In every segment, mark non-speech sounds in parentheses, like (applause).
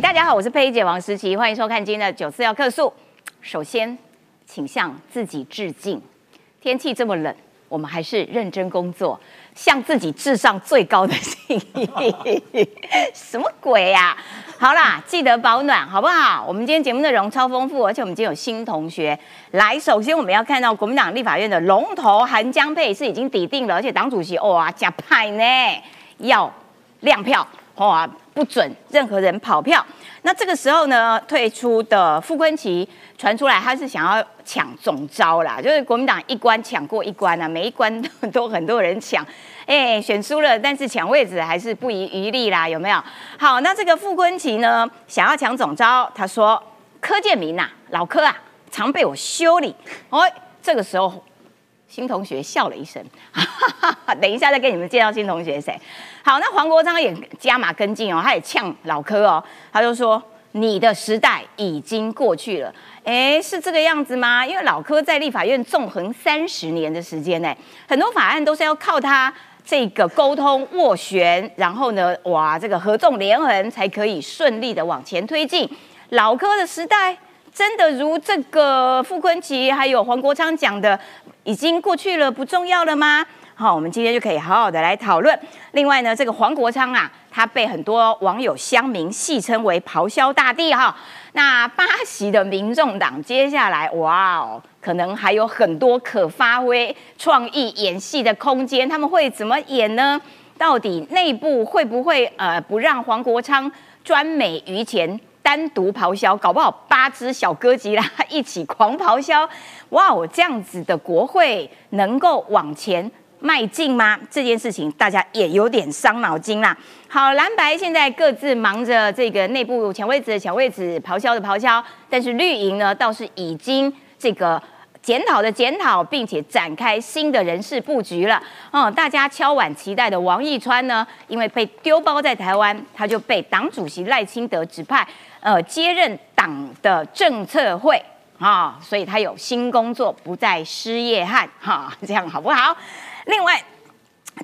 大家好，我是佩姐王思琪，欢迎收看今天的九四要客诉。首先，请向自己致敬。天气这么冷，我们还是认真工作，向自己致上最高的敬意。什么鬼呀、好啦，记得保暖，好不好？我们今天节目内容超丰富，而且我们今天有新同学来。首先，我们要看到国民党立法院的龙头韩江佩是已经抵定了，而且党主席哇加派呢要亮票，哇不准任何人跑票。那这个时候呢，退出的傅昆奇传出来，他是想要抢总招啦，就是国民党一关抢过一关啊，每一关都很多人抢，哎，选输了，但是抢位置还是不遗余力啦，有没有？好，那这个傅昆奇呢，想要抢总招，他说柯建明呐、老柯啊，常被我修理，哦，这个时候新同学笑了一声，(laughs) 等一下再给你们介绍新同学谁。好，那黄国昌也加码跟进哦，他也呛老柯哦，他就说你的时代已经过去了。哎，是这个样子吗？因为老柯在立法院纵横三十年的时间呢，很多法案都是要靠他这个沟通斡旋，然后呢，哇，这个合纵连横才可以顺利的往前推进。老柯的时代真的如这个傅昆奇还有黄国昌讲的，已经过去了，不重要了吗？好，我们今天就可以好好的来讨论。另外呢，这个黄国昌啊，他被很多网友乡民戏称为“咆哮大帝”哈。那八席的民众党接下来，哇哦，可能还有很多可发挥创意演戏的空间。他们会怎么演呢？到底内部会不会呃不让黄国昌专美于前？单独咆哮，搞不好八只小哥吉拉一起狂咆哮，哇哦，这样子的国会能够往前迈进吗？这件事情大家也有点伤脑筋啦。好，蓝白现在各自忙着这个内部抢位置、抢位置、咆哮的咆哮，但是绿营呢倒是已经这个。检讨的检讨，并且展开新的人事布局了。嗯，大家敲碗期待的王义川呢，因为被丢包在台湾，他就被党主席赖清德指派，呃，接任党的政策会啊，所以他有新工作，不再失业汉哈，这样好不好？另外，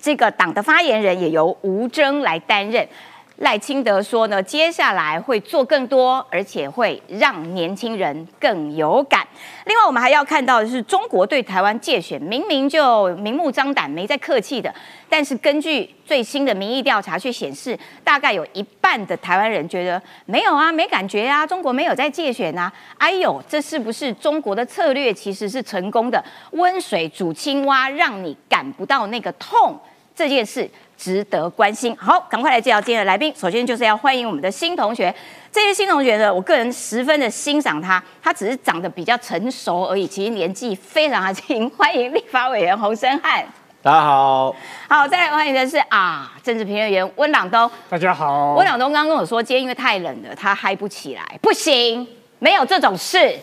这个党的发言人也由吴征来担任。赖清德说呢，接下来会做更多，而且会让年轻人更有感。另外，我们还要看到的是，中国对台湾借选明明就明目张胆，没在客气的。但是根据最新的民意调查却显示，大概有一半的台湾人觉得没有啊，没感觉啊，中国没有在借选啊。哎呦，这是不是中国的策略其实是成功的？温水煮青蛙，让你感不到那个痛。这件事值得关心。好，赶快来介绍今天的来宾。首先就是要欢迎我们的新同学。这些新同学呢，我个人十分的欣赏他，他只是长得比较成熟而已，其实年纪非常的轻。欢迎立法委员洪生汉。大家好，好，再来欢迎的是啊，政治评论员温朗东。大家好。(laughs) 温朗东刚刚跟我说，今天因为太冷了，他嗨不起来。不行，没有这种事，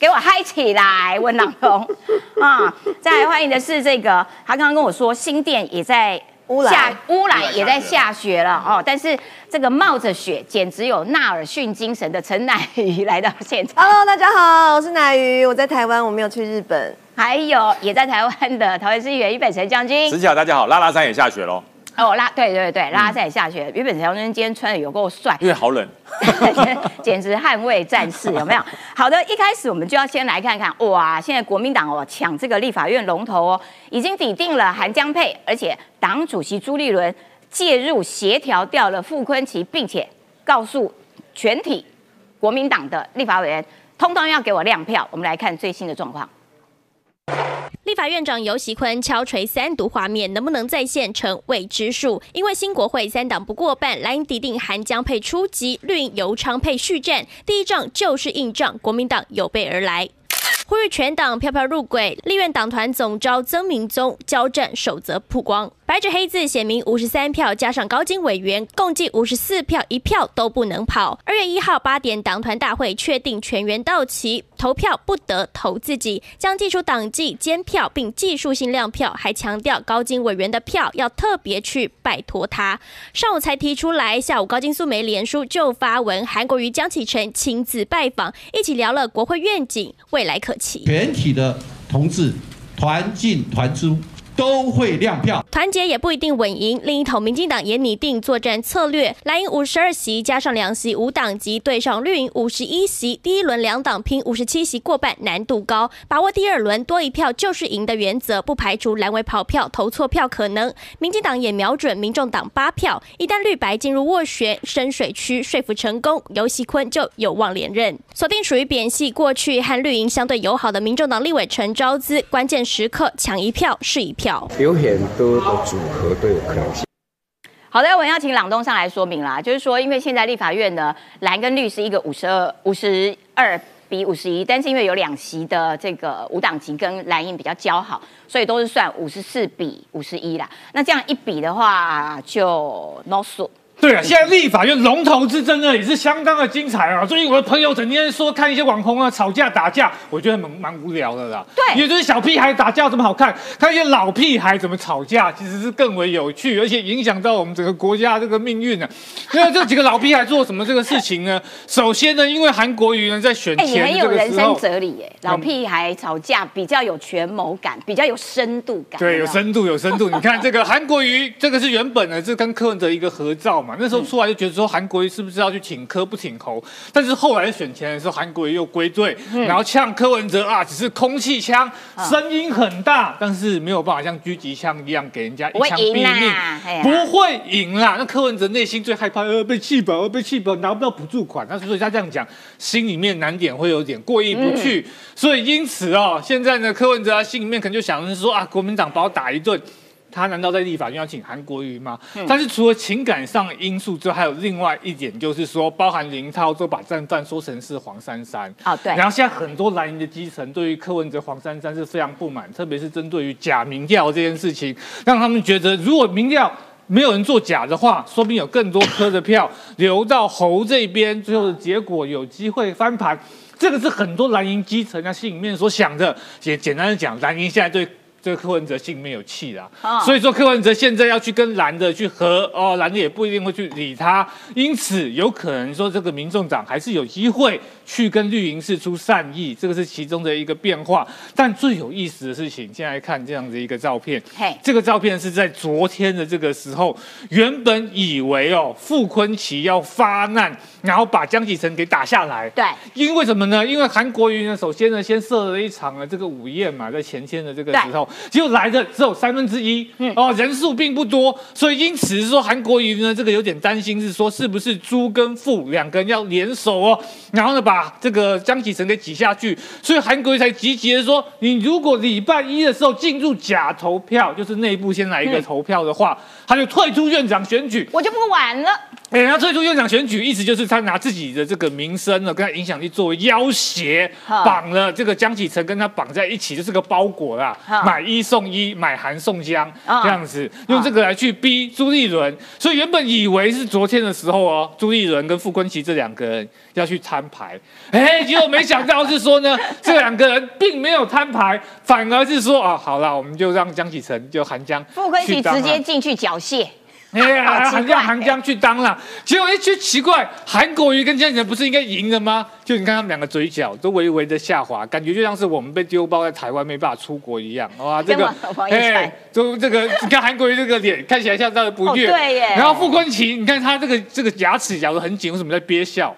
给我嗨起来，温朗东啊！再来欢迎的是这个，他刚刚跟我说，新店也在下乌来也在下雪了。哦，但是这个冒着雪，简直有纳尔逊精神的陈乃瑜来到现场，Hello，大家好，我是乃瑜，我在台湾，我没有去日本。还有也在台湾的桃园市议员于北辰将军。石。桥大家好，拉拉山也下雪喽，(laughs) 哦，拉对对对，拉在下雪。于北辰将军今天穿的有够帅，因为好冷。(laughs) 简直捍卫战士，(laughs) 有没有？好的，一开始我们就要先来看看，哇，现在国民党哦抢这个立法院龙头哦，已经抵定了韩江佩，而且党主席朱立伦介入协调掉了傅昆奇，并且告诉全体国民党的立法委员，通通要给我亮票。我们来看最新的状况。立法院长游喜坤敲锤三读画面，能不能再现成未知数？因为新国会三党不过半，蓝营敌定韩江配初级，绿营尤昌配续战，第一仗就是硬仗，国民党有备而来。呼吁全党飘飘入轨，立院党团总召曾明宗交战守则曝光，白纸黑字写明五十三票加上高金委员，共计五十四票，一票都不能跑。二月一号八点，党团大会确定全员到齐，投票不得投自己，将寄出党纪监票并技术性亮票，还强调高金委员的票要特别去拜托他。上午才提出来，下午高金素梅连书就发文，韩国瑜、江启臣亲自拜访，一起聊了国会愿景，未来可期。全体的同志团进团出，都会亮票。团结也不一定稳赢。另一头，民进党也拟定作战策略，蓝营五十二席加上两席无党籍，对上绿营五十一席，第一轮两党拼五十七席过半难度高，把握第二轮多一票就是赢的原则，不排除蓝为跑票、投错票可能。民进党也瞄准民众党八票，一旦绿白进入斡旋深水区，说服成功，尤熙坤就有望连任。锁定属于扁系过去和绿营相对友好的民众党立委陈昭资，关键时刻抢一票是一票。有很多的组合都有可能性。好的，我要请朗东上来说明啦，就是说，因为现在立法院呢，蓝跟绿是一个五十二五十二比五十一，但是因为有两席的这个无党籍跟蓝营比较交好，所以都是算五十四比五十一啦。那这样一比的话，就 no 数。对啊，现在立法院龙头之争呢也是相当的精彩啊！最近我的朋友整天说看一些网红啊吵架打架，我觉得蛮蛮无聊的啦。对，也就是小屁孩打架怎么好看？看一些老屁孩怎么吵架，其实是更为有趣，而且影响到我们整个国家这个命运呢。因为这几个老屁孩做什么这个事情呢？(laughs) 首先呢，因为韩国瑜呢在选前很有的这个时候人生，哲理耶，老屁孩吵架比较有权谋感，比较有深度感。对，有深度，有深度。你看这个韩国瑜，这个是原本呢是跟柯文哲一个合照嘛，那时候出来就觉得说韩国瑜是不是要去请柯不请侯，但是后来选前的时候，韩国瑜又归队，嗯。然后呛柯文哲啊，只是空气枪，声音很大，但是没有办法像狙击枪一样给人家一枪毙命。不会赢啦。那柯文哲内心最害怕，呃，被气饱，呃被气饱，拿不到补助款，那所以他这样讲，心里面难点会有点过意不去，所以因此哦，现在呢，柯文哲他心里面可能就想的是说啊，国民党把我打一顿。他难道在立法院要请韩国瑜吗？但是除了情感上的因素之外，还有另外一点，就是说，包含林涛都把战犯说成是黄珊珊。哦对然后现在很多蓝营的基层对于柯文哲、黄珊珊是非常不满，特别是针对于假民调这件事情，让他们觉得如果民调没有人作假的话，说不定有更多科的票流到侯这边，最后的结果有机会翻盘。这个是很多蓝营基层他心里面所想的。简简单的讲，蓝营现在对。这个柯文哲心里面有气啦，哦。所以说柯文哲现在要去跟蓝的去和哦，蓝的也不一定会去理他，因此有可能说这个民众党还是有机会去跟绿营示出善意，这个是其中的一个变化。但最有意思的事情，现在看这样的一个照片，嘿。这个照片是在昨天的这个时候，原本以为哦傅昆奇要发难，然后把江启臣给打下来，对。因为什么呢？因为韩国瑜呢，首先呢，先设了一场呢这个午宴嘛，在前天的这个时候，结果来的只有三分之一，哦，人数并不多，所以因此说韩国瑜呢，这个有点担心，是说是不是朱跟傅两个人要联手哦，然后呢把这个江启臣给挤下去，所以韩国瑜才积极的说，你如果礼拜一的时候进入假投票，就是内部先来一个投票的话，他就退出院长选举，我就不玩了。哎，他退出院长选举，意思就是他拿自己的这个名声呢，跟他影响力作为要挟，绑了这个江启臣跟他绑在一起，就是个包裹啦，买一送一，买韩送江啊。这样子，用这个来去逼朱立伦。所以原本以为是昨天的时候哦，朱立伦跟傅昆萁这两个人要去摊牌，哎，结果没想到是说呢，(laughs) 这两个人并没有摊牌，反而是说啊，好了，我们就让江启臣就韩江傅昆萁直接进去缴械，哎呀，(laughs) 好奇怪。韩江去当了，结果一去奇怪，韩国瑜跟江启臣不是应该赢了吗？就你看他们两个嘴角都微微的下滑，感觉就像是我们被丢包在台湾没办法出国一样，哇，这个跟王王一才就这个你看韩国瑜这个脸看起来像他的不悦，哦对耶。然后傅昆萁，你看他这个这个牙齿咬得很紧，为什么在憋笑？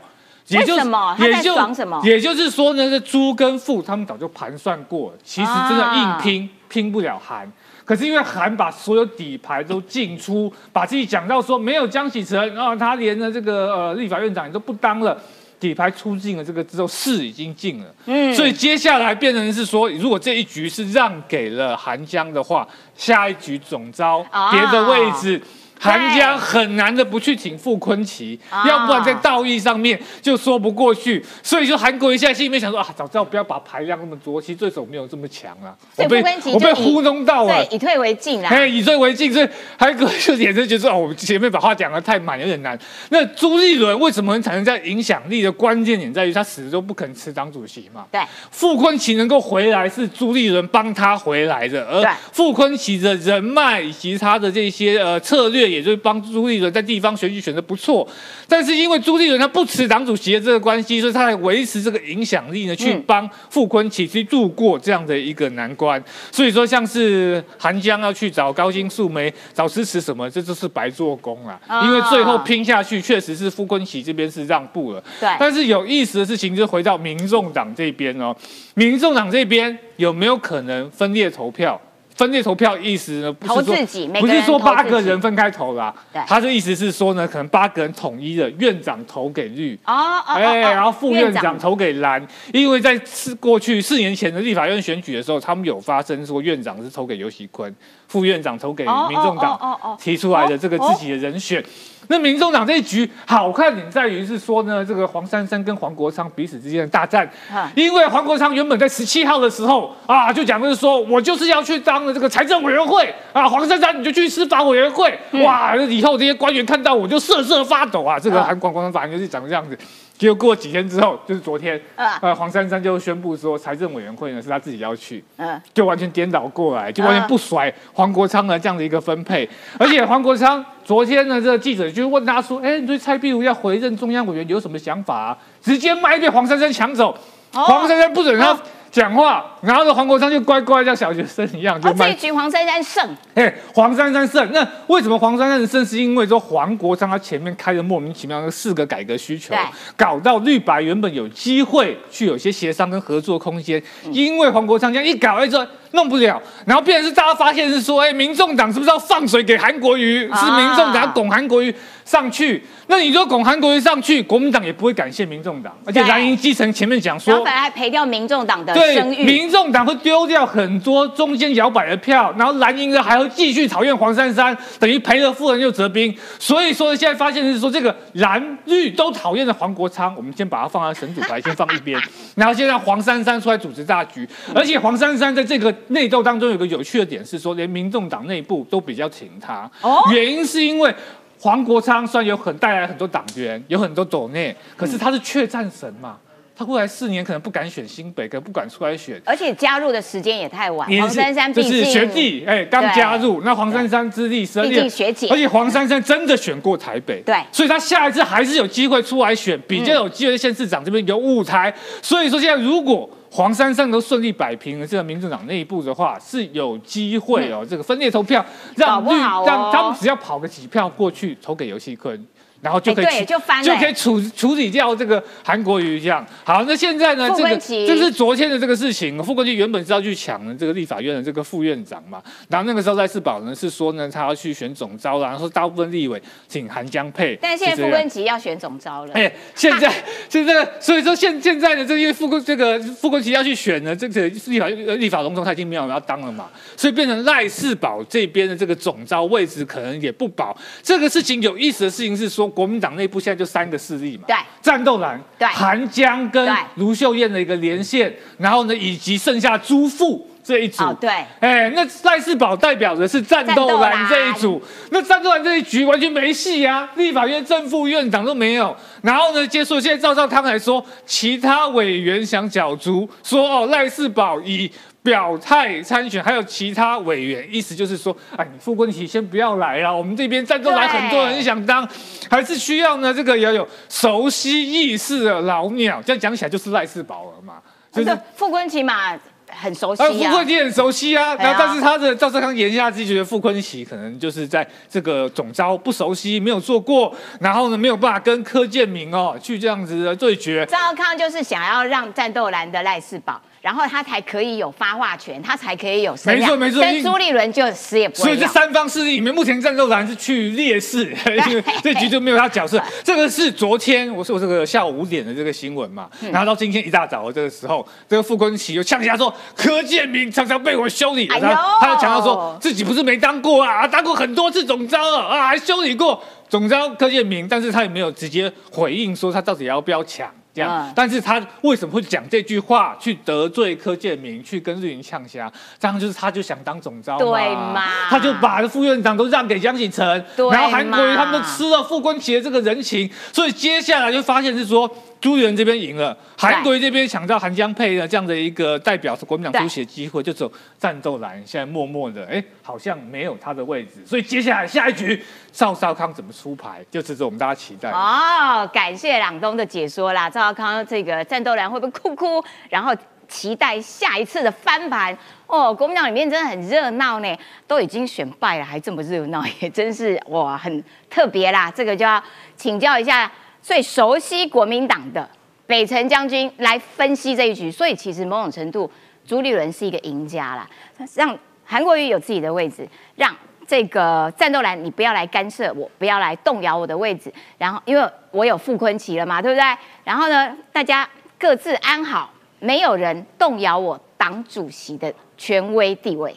也就什么？他在也就爽什么？也就是说呢，这朱跟傅他们早就盘算过了，其实真的硬拼、拼不了韩。可是因为韩把所有底牌都进出，把自己讲到说没有江启臣，然后他连呢这个呃立法院长也都不当了。底牌出尽了这个之后，势已经尽了，嗯，所以接下来变成是说，如果这一局是让给了韩江的话，下一局总招啊别的位置，韩江很难的不去请傅昆萁，啊要不然在道义上面就说不过去。所以说韩国瑜现在心里面想说啊，早知道不要把牌量那么多，其实对手没有这么强啊，我被我被糊弄到了对，。以退为进啦。哎，以退为进，所以韩国瑜就眼神觉得哦，我们前面把话讲的太满，有点难。那朱立伦为什么会产生这样影响力的关键点在于他始终不肯辞党主席嘛。对，傅昆萁能够回来是朱立伦帮他回来的，而傅昆萁的人脉以及他的这些呃策略确也就是帮朱立伦在地方选举选的不错，但是因为朱立伦他不辞党主席的这个关系，所以他来维持这个影响力呢，去帮傅昆萁去度过这样的一个难关。所以说，像是韩江要去找高金素梅找支持什么，这就是白做工啊。因为最后拼下去，确实是傅昆萁这边是让步了。对，但是有意思的事情就回到民众党这边哦，民众党这边有没有可能分裂投票？分裂投票意思呢，不是说不是说八个人分开投啦，他的意思是说呢，可能八个人统一的院长投给绿，哦，哎，然后副院长投给蓝，因为在四过去四年前的立法院选举的时候，他们有发生说院长是投给尤喜坤，副院长投给民众党提出来的这个自己的人选。那民众党这一局好看点在于是说呢，这个黄珊珊跟黄国昌彼此之间的大战，因为黄国昌原本在十七号的时候啊，就讲的是说我就是要去当了这个财政委员会啊，黄珊珊你就去司法委员会，哇，以后这些官员看到我就瑟瑟发抖啊，这个韩国国昌反正就是讲这样子。结果过几天之后，就是昨天，呃，黄珊珊就宣布说，财政委员会呢是他自己要去，嗯，就完全颠倒过来，就完全不甩黄国昌的这样的一个分配。而且黄国昌昨天呢，这个记者就问他说：“哎，你对蔡壁如要回任中央委员有什么想法？”直接卖被黄珊珊抢走，黄珊珊不准他。讲话，然后呢，黄国昌就乖乖像小学生一样，就这一局黄珊珊胜。哎，黄珊珊胜。那为什么黄珊珊胜？是因为说黄国昌他前面开的莫名其妙的四个改革需求，搞到绿白原本有机会去有些协商跟合作空间，因为黄国昌这样一搞，哎说弄不了，然后变成是大家发现是说，哎，民众党是不是要放水给韩国瑜？是民众党拱韩国瑜上去？那你说拱韩国瑜上去，国民党也不会感谢民众党，而且蓝营基层前面讲说，本来还赔掉民众党的声誉，民众党会丢掉很多中间摇摆的票，然后蓝营的还会继续讨厌黄珊珊，等于赔了夫人又折兵。所以说现在发现是说，这个蓝绿都讨厌的黄国昌，我们先把它放在神主牌，先放一边，然后现在黄珊珊出来主持大局。而且黄珊珊在这个内斗当中有个有趣的点是说，连民众党内部都比较挺他，哦原因是因为。黄国昌虽然有很带来很多党员，有很多斗内，可是他是确战神嘛，他过来四年可能不敢选新北，可能不敢出来选，而且加入的时间也太晚。黄珊珊就是学弟，哎，刚加入，那黄珊珊资历深，毕竟，学姐，而且黄珊珊真的选过台北，对，所以他下一次还是有机会出来选，比较有机会县市长这边有舞台。所以说现在如果。黄珊珊都顺利摆平了这个民主党内部的话，是有机会哦。这个分裂投票，让绿让他们只要跑个几票过去投给游戏坤。然后就可以就就可以处处理掉这个韩国瑜这样。好，那现在呢？这个这是昨天的这个事情。傅昆萁原本是要去抢这个立法院的这个副院长嘛。然后那个时候赖世宝呢是说呢，他要去选总招了，然后说大部分立委请韩江配。但现在傅昆萁要选总招了。哎，现在 (laughs) 现在所以说现现在呢，这因为傅昆这个傅昆萁要去选呢，这个立法立法龙头他已经没有要当了嘛，所以变成赖世宝这边的这个总招位置可能也不保。这个事情有意思的事情是说。国民党内部现在就三个势力嘛，对，战斗蓝，对，韩江跟卢秀燕的一个连线，然后呢，以及剩下朱富这一组，对，哎，那赖世宝代表的是战斗蓝这一组，那战斗蓝这一局完全没戏啊，立法院正副院长都没有，然后呢，接束现在赵少康还说其他委员想角逐，说哦赖世宝以。表态参选，还有其他委员，意思就是说，哎，你傅昆萁先不要来了，我们这边战斗来很多人想当，还是需要呢，这个要有熟悉意识的老鸟，这样讲起来就是赖世宝了嘛，就是傅昆萁嘛。很熟悉啊，傅昆萁很熟悉啊，然后但是他的赵少康言下之意觉得傅昆萁可能就是在这个总招不熟悉，没有做过，然后呢没有办法跟柯建明哦去这样子的对决。赵少康就是想要让战斗蓝的赖世宝。然后他才可以有发话权，他才可以有没错没错。跟朱立伦就死也不会所以这三方势力里面，目前战斗团是去劣势，(laughs) (laughs) 这局就没有他角色。这个是昨天我说这个下午五点的这个新闻嘛，然后到今天一大早的这个时候，这个傅昆萁又呛下说柯建明常常被我修理，然后他又强调说自己不是没当过啊，当过很多次总招了啊，还修理过总招柯建明，但是他也没有直接回应说他到底要不要抢。这样。嗯。但是他为什么会讲这句话，去得罪柯建明，去跟日云呛虾？这样就是他就想当总召对嘛。他就把副院长都让给江启臣，然后韩国瑜他们都吃了傅昆萁的这个人情，所以接下来就发现是说朱立伦这边赢了，韩国瑜这边抢到韩江配的这样的一个代表国民党出席的机会，就走战斗蓝，现在默默的，哎，好像没有他的位置，所以接下来下一局赵少康怎么出牌，就值得我们大家期待。哦，感谢朗东的解说啦。赵少康这个战斗蓝会不会哭哭？然后期待下一次的翻盘哦。国民党里面真的很热闹呢，都已经选败了，还这么热闹，也真是哇，很特别啦。这个就要请教一下最熟悉国民党的北辰将军来分析这一局。所以其实某种程度，朱立伦是一个赢家啦，让韩国瑜有自己的位置，让。这个战斗蓝，你不要来干涉我，不要来动摇我的位置。然后，因为我有傅昆奇了嘛，对不对？然后呢，大家各自安好，没有人动摇我党主席的权威地位。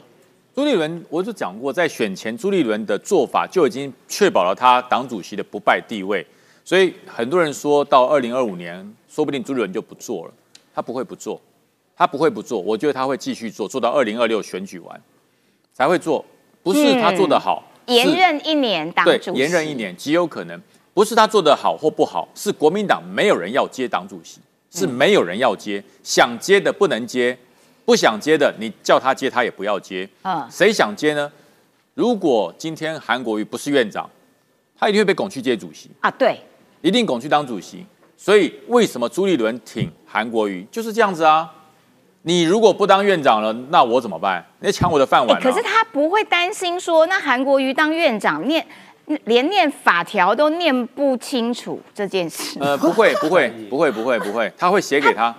朱立伦，我就讲过，在选前朱立伦的做法就已经确保了他党主席的不败地位，所以很多人说到二零二五年，说不定朱立伦就不做了，他不会不做，他不会不做，我觉得他会继续做，做到二零二六选举完才会做，不是他做的好，延是任一年党对主席，延任一年极有可能不是他做的好或不好，是国民党没有人要接党主席，是没有人要接，想接的不能接，不想接的你叫他接他也不要接。嗯，谁想接呢？如果今天韩国瑜不是院长，他一定会被拱去接主席，啊，对，一定拱去当主席。所以为什么朱立伦挺韩国瑜就是这样子啊？你如果不当院长了，那我怎么办？你在抢我的饭哎，碗、啊可是他不会担心说，那韩国瑜当院长念连念法条都念不清楚这件事，呃，(laughs) 不会，不会，不会，不会，不会，他会写给他，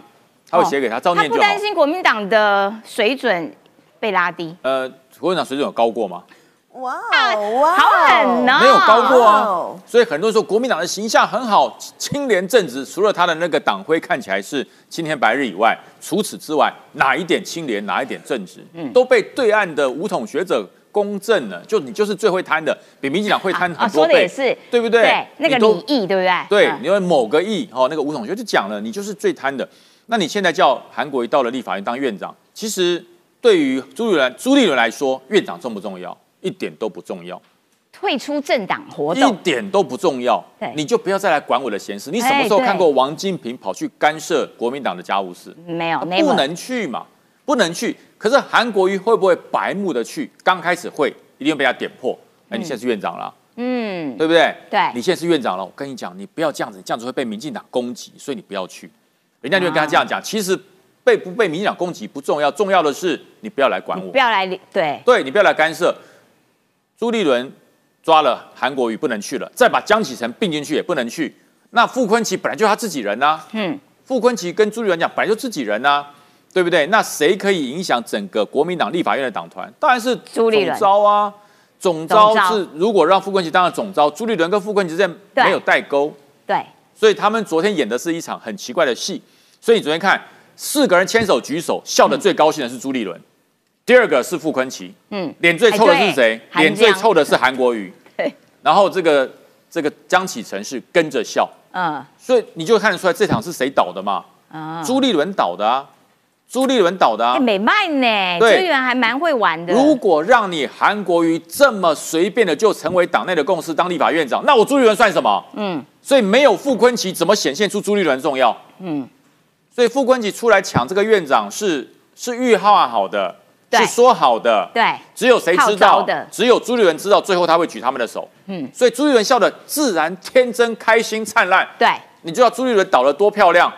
他会写给他，照念就好他不担。心国民党的水准被拉低，呃，国民党水准有高过吗？哇哦哇哦，好狠哦没有高过啊哦。所以很多人说国民党的形象很好，清廉正直，除了他的那个党徽看起来是青天白日以外，除此之外，哪一点清廉，哪一点正直，嗯都被对岸的武统学者公正了。就你就是最会贪的，比民进党会贪啊，很多倍，说的也是，对不对？对，那个李毅，对不对？对，嗯因为某个亿哦，那个吴统学就讲了，你就是最贪的。那你现在叫韩国瑜到了立法院当院长，其实对于朱立伦朱立伦来说，院长重不重要？一点都不重要，退出政党活动一动，点都不重要对。你就不要再来管我的闲事。你什么时候看过王金平跑去干涉国民党的家务事？没有，不能去嘛，不能去。可是韩国瑜会不会白目的去？刚开始会，一定会被他点破。哎，你现在是院长了啊、嗯，对不对？对你现在是院长了，我跟你讲，你不要这样子，你这样子会被民进党攻击，所以你不要去。人家就会跟他这样讲，其实被不被民进党攻击不重要，重要的是你不要来管我不，要来理对，对你不要来干涉。朱立伦抓了韩国瑜不能去了，再把江启臣并进去也不能去。那傅昆萁本来就是他自己人呐、啊嗯，傅昆萁跟朱立伦讲，本来就自己人呐、啊对不对？那谁可以影响整个国民党立法院的党团？当然是朱立伦总召啊。总招是如果让傅昆萁当了总招，朱立伦跟傅昆萁之没有代沟，对，所以他们昨天演的是一场很奇怪的戏。所以你昨天看四个人牵手举手，笑得最高兴的是朱立伦，第二个是傅昆奇，嗯，脸最臭的是谁？脸最臭的是韩国瑜。(laughs) 对，然后这个这个江启臣是跟着笑，嗯。所以你就看得出来这场是谁倒的嘛？啊，朱立伦倒的啊，朱立伦倒的啊。哎，。美麦呢，对。资源还蛮会玩的，如果让你韩国瑜这么随便的就成为党内的共识当立法院长，那我朱立伦算什么？嗯。所以没有傅昆奇，怎么显现出朱立伦重要？嗯，所以傅昆奇出来抢这个院长是是预划好的，对是说好的，对，只有谁知道的？只有朱立伦知道，最后他会举他们的手。嗯所以朱立伦笑得自然、天真、开心、灿烂。对，你知道朱立伦倒得多漂亮？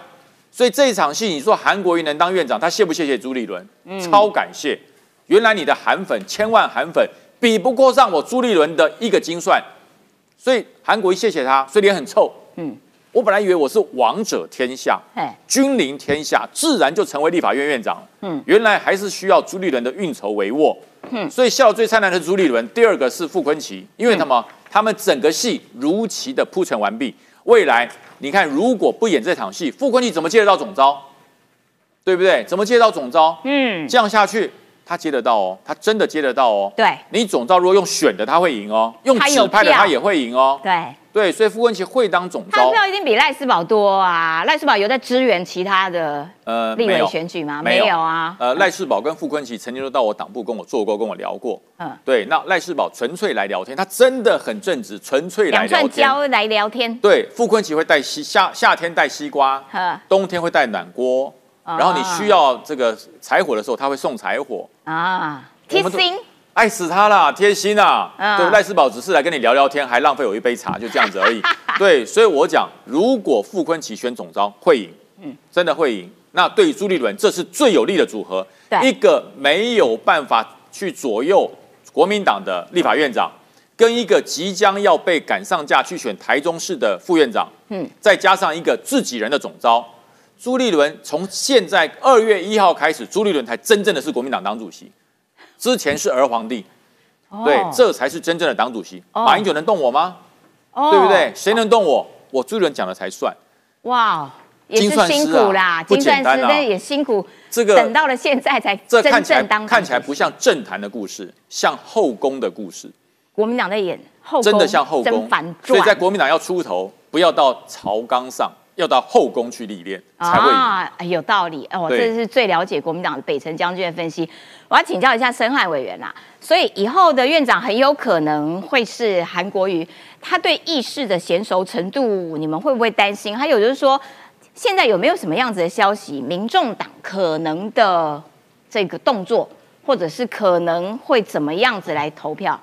所以这一场戏，你说韩国瑜能当院长，他谢不谢谢朱立伦？嗯超感谢。原来你的韩粉千万韩粉比不过上我朱立伦的一个精算，所以韩国瑜谢谢他，所以脸很臭。嗯，我本来以为我是王者天下，哎，君临天下，自然就成为立法院院长了。嗯原来还是需要朱立伦的运筹帷幄。嗯所以笑得最灿烂的是朱立伦，第二个是傅昆萁，因为什么？他们整个戏如期的铺陈完毕。未来你看，如果不演这场戏，傅昆萁怎么接得到总招？对不对？怎么接到总招？嗯，这样下去，他接得到哦，他真的接得到哦。对你总召如果用选的，他会赢哦；用他有指派的，他也会赢哦。对，对，所以傅昆萁会当总他的，票一定比赖斯宝多啊。赖斯宝有在支援其他的呃立委选举吗？没有没有啊。呃，赖世宝跟傅昆萁曾经都到我党部跟我做过，跟我聊过。嗯对，那赖世宝纯粹来聊天，他真的很正直，纯粹来两串聊天。胶来聊天，对，傅昆萁会带西夏夏天带西瓜，冬天会带暖锅，啊然后你需要这个柴火的时候，他会送柴火。啊，贴心，爱死他啦，贴心啊！嗯对，赖世宝只是来跟你聊聊天，还浪费我一杯茶，就这样子而已。(laughs) 对，所以我讲，如果傅昆奇选总招会赢，嗯，真的会赢。那对于朱立伦，这是最有利的组合，一个没有办法去左右国民党的立法院长，跟一个即将要被赶上架去选台中市的副院长，嗯嗯，再加上一个自己人的总召。朱立伦从现在二月一号开始，朱立伦才真正的是国民党党主席，之前是儿皇帝，对哦，这才是真正的党主席。哦马英九能动我吗？哦对不对？谁能动我？我朱立伦讲了才算。哇，也是辛苦啦，不精算师简单也辛苦，这个等到了现在才真这看起来正当看起来不像政坛的故事，像后宫的故事，国民党在演后宫，真的像后甄宫。所以在传国民党要出头，不要到朝纲上，要到后宫去历练才会。啊，哎有道理哦，对这是最了解国民党的北辰将军的分析。我要请教一下申汉委员啦，所以以后的院长很有可能会是韩国瑜，他对议事的娴熟程度，你们会不会担心？还有就是说，现在有没有什么样子的消息，民众党可能的这个动作，或者是可能会怎么样子来投票？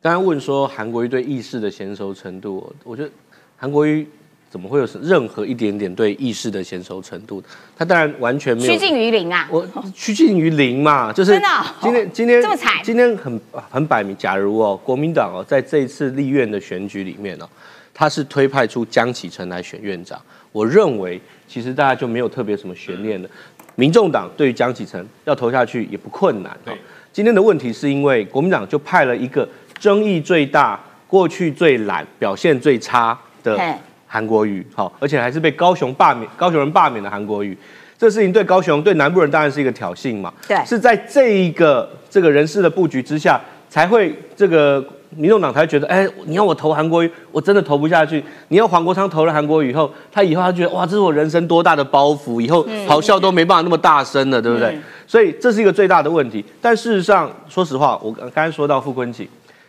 刚刚问说韩国瑜对议事的娴熟程度，我觉得韩国瑜怎么会有任何一点点对议事的娴熟程度？他当然完全没有趋近于零啊！我趋近于零嘛，就是真的哦今天今天这么惨今天很很摆明，假如哦，国民党哦，在这一次立院的选举里面哦，他是推派出江启臣来选院长，我认为其实大家就没有特别什么悬念了。民众党对于江启臣要投下去也不困难。对今天的问题是因为国民党就派了一个争议最大、过去最懒、表现最差的嘿韩国瑜，好，而且还是被高雄罢免、高雄人罢免的韩国瑜。这事情对高雄、对南部人当然是一个挑衅嘛。对是在这一个这个人事的布局之下，才会这个民众党才会觉得，哎，你要我投韩国瑜，我真的投不下去。你要黄国昌投了韩国瑜以后，他以后他觉得，哇，这是我人生多大的包袱，以后咆哮都没办法那么大声了，对不对？嗯所以这是一个最大的问题。但事实上，说实话，我刚刚才说到傅昆萁，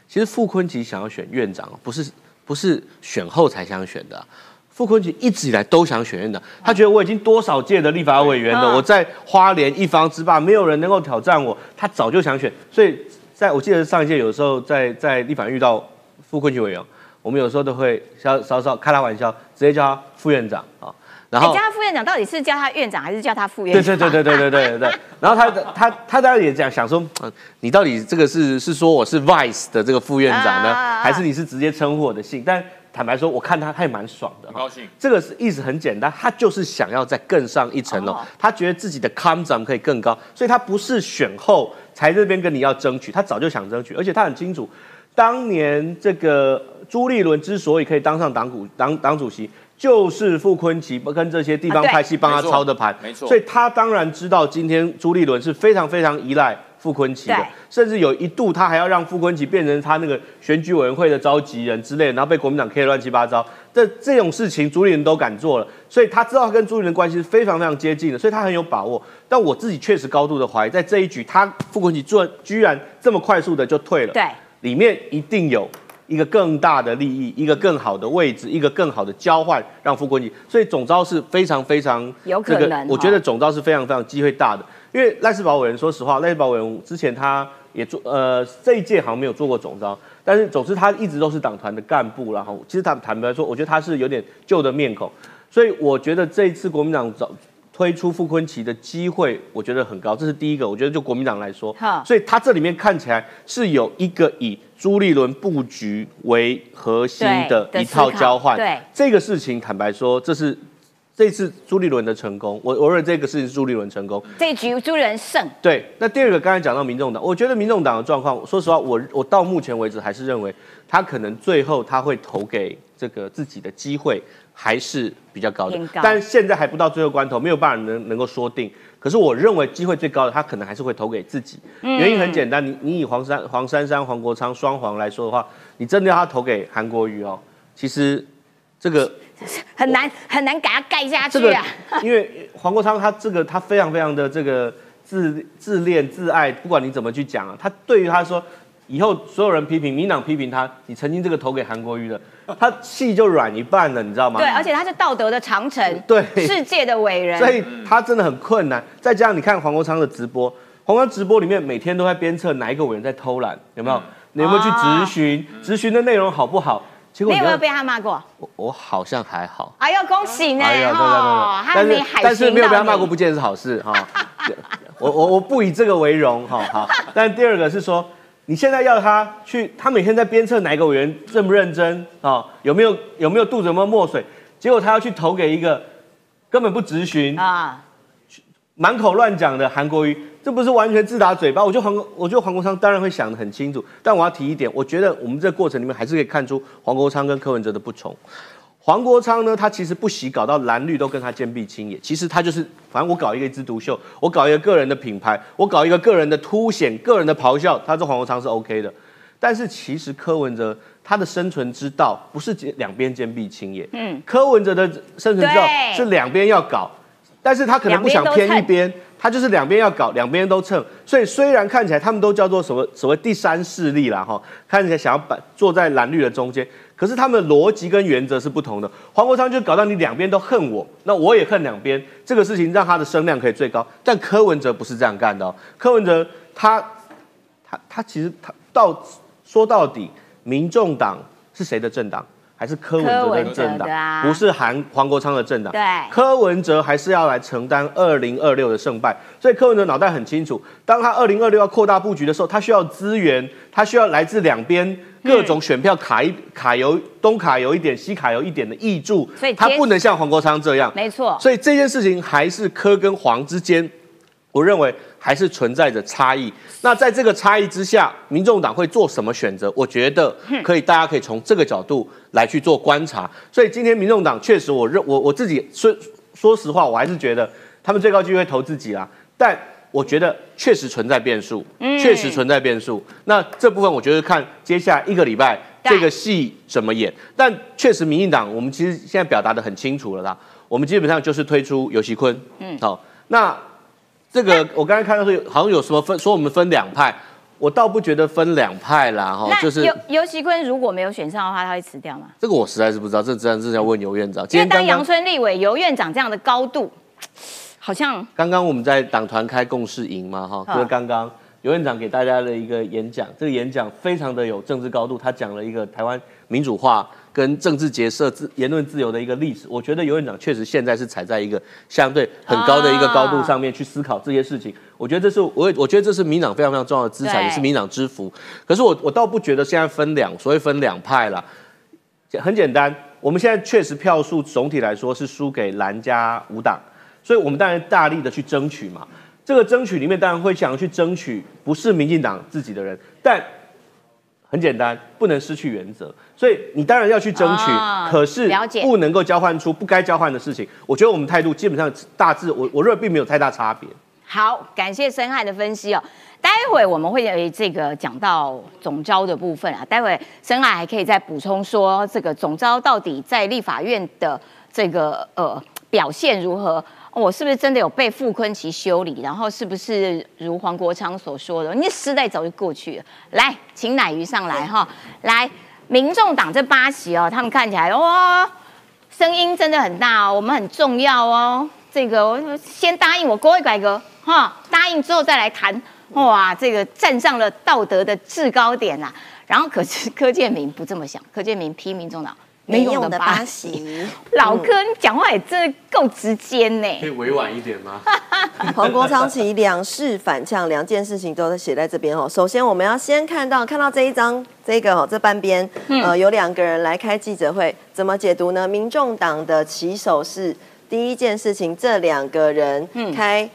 其实傅昆萁想要选院长，不是不是选后才想选的啊、傅昆萁一直以来都想选院长，他觉得我已经多少届的立法委员了，嗯我在花莲一方之霸，没有人能够挑战我，他早就想选。所以在我记得上一届有时候在在立法院遇到傅昆萁委员，我们有时候都会稍稍稍开他玩笑，直接叫他副院长啊。然哎，后叫他副院长到底是叫他院长还是叫他副院长？对对对对对对对对。(laughs) 然后他他他当然也讲想说，嗯，你到底这个是是说我是 Vice 的这个副院长呢，啊啊啊还是你是直接称呼我的姓？但坦白说，我看他他也蛮爽的很。高兴。这个是意思很简单，他就是想要再更上一层楼，哦他觉得自己的 com 长可以更高，所以他不是选后才这边跟你要争取，他早就想争取，而且他很清楚，当年这个朱立伦之所以可以当上党股党党主席，就是傅昆萁跟这些地方啊对。派系帮他操的盘，没错所以他当然知道今天朱立伦是非常非常依赖傅昆萁的，甚至有一度他还要让傅昆萁变成他那个选举委员会的召集人之类的，然后被国民党 K 得乱七八糟。这这种事情朱立伦都敢做了，所以他知道他跟朱立伦关系是非常非常接近的，所以他很有把握。但我自己确实高度的怀疑，在这一局他傅昆萁做居然这么快速的就退了，对，里面一定有一个更大的利益，一个更好的位置，一个更好的交换，让傅昆萁。所以总招是非常非常有可这个能哦我觉得总招是非常非常机会大的。因为赖世宝委员，说实话，赖世宝委员之前他也做，呃，这一届好像没有做过总招，但是总之他一直都是党团的干部然后其实他坦白说，我觉得他是有点旧的面孔，所以我觉得这一次国民党找推出傅昆奇的机会，我觉得很高，这是第一个。我觉得就国民党来说好，所以他这里面看起来是有一个以朱立伦布局为核心的一套交换。对这个事情，坦白说，这是这次朱立伦的成功。我我认为这个事情是朱立伦成功。这一局朱立伦胜，对，那第二个刚才讲到民众党，我觉得民众党的状况，说实话，我我到目前为止还是认为他可能最后他会投给这个自己的机会还是比较高的高，但现在还不到最后关头，没有办法能能够说定。可是我认为机会最高的，他可能还是会投给自己。嗯原因很简单，你你以黄山黄珊珊、黄国昌双黄来说的话，你真的要他投给韩国瑜哦，其实这个 (laughs) 很难很难给他盖下这个去啊。，因为黄国昌他这个他非常非常的这个自自恋自爱，不管你怎么去讲啊，他对于他说以后所有人批评民党批评他，你曾经这个投给韩国瑜的，他气就软一半了，你知道吗？对，而且他是道德的长城，对世界的伟人，所以他真的很困难。再加上你看黄国昌的直播，黄国昌直播里面每天都在鞭策哪一个委员在偷懒，有没有？你有没有去质询？质询的内容好不好？结果你你有没有被他骂过？我我好像还好。哎呦，恭喜呢！哎呀，对哦，对对对，他没海但是没有被他骂过，不不见得是好事哈。(laughs) 我我我不以这个为荣哈。好，但第二个是说，你现在要他去，他每天在鞭策哪一个委员认不认真啊？有没有有没有肚子有没有墨水？结果他要去投给一个根本不咨询、啊，满口乱讲的韩国瑜，这不是完全自打嘴巴？我觉得黄国，我觉得黄国昌当然会想得很清楚，但我要提一点，我觉得我们这个过程里面还是可以看出黄国昌跟柯文哲的不同。黄国昌呢，他其实不惜搞到蓝绿都跟他坚壁清野，其实他就是，反正我搞一个一枝独秀，我搞一个个人的品牌，我搞一个个人的凸显、个人的咆哮，他这黄国昌是 OK 的。但是其实柯文哲他的生存之道不是两边坚壁清野，嗯，柯文哲的生存之道是两边要搞，但是他可能不想偏一边，他就是两边要搞，两边都蹭。所以虽然看起来他们都叫做什么所谓第三势力啦，哈，看起来想要把坐在蓝绿的中间，可是他们的逻辑跟原则是不同的。黄国昌就搞到你两边都恨我，那我也恨两边，这个事情让他的声量可以最高。但柯文哲不是这样干的哦，柯文哲他他他其实他到说到底，民众党是谁的政党？还是柯文哲的政党，啊。不是韩黄国昌的政党。对。柯文哲还是要来承担二零二六的胜败，所以柯文哲脑袋很清楚，当他二零二六要扩大布局的时候，他需要资源，他需要来自两边各种选票卡一卡油，东卡油一点，西卡油一点的挹注所以，他不能像黄国昌这样。没错，所以这件事情还是柯跟黄之间，我认为还是存在着差异。那在这个差异之下，民众党会做什么选择？我觉得可以，大家可以从这个角度来去做观察。所以今天民众党确实我，认我我自己说说实话，我还是觉得他们最高机会投自己啦。但我觉得确实存在变数，确实存在变数。那这部分我觉得看接下来一个礼拜这个戏怎么演。但确实，民进党我们其实现在表达的很清楚了啦。我们基本上就是推出尤熙坤，嗯，好，那这个我刚才看到是好像有什么分，说我们分两派，我倒不觉得分两派啦，哈，就是尤尤其坤如果没有选上的话，他会辞掉吗？这个我实在是不知道，这自然是要问尤院长。今因为当杨天刚刚春立委、尤院长这样的高度，好像刚刚我们在党团开共事营嘛，哈，嗯就是刚刚尤院长给大家的一个演讲，这个演讲非常的有政治高度，他讲了一个台湾民主化跟政治结社自言论自由的一个历史。我觉得尤院长确实现在是踩在一个相对很高的一个高度上面去思考这些事情。我觉得这是我也我觉得这是民党非常非常重要的资产，也是民党之福。可是我我倒不觉得现在分两所谓分两派了，很简单，我们现在确实票数总体来说是输给蓝加五党，所以我们当然大力的去争取嘛。这个争取里面当然会想要去争取不是民进党自己的人，但很简单，不能失去原则，所以你当然要去争取，啊可是不能够交换出不该交换的事情。我觉得我们态度基本上大致，我我认为并没有太大差别。好，感谢深海的分析哦。待会我们会呃这个讲到总招的部分啊，待会深海还可以再补充说这个总招到底在立法院的这个呃表现如何。我是不是真的有被傅昆奇修理？然后是不是如黄国昌所说的，你时代早就过去了？来，请乃瑜上来哈。来，民众党这八席哦，他们看起来哇，声音真的很大哦，我们很重要哦。这个我先答应我国会改革哈，答应之后再来谈。哇，这个站上了道德的制高点啦。然后可是柯建明不这么想，柯建明批民众党没用的八席，(laughs) 老柯，你讲话也真的够直接呢。可以委婉一点吗？(laughs) 黄国昌其两事反呛，两件事情都在写在这边哦。首先，我们要先看到看到这一张这个哦这半边，呃，有两个人来开记者会，怎么解读呢？民众党的起手是第一件事情，这两个人开。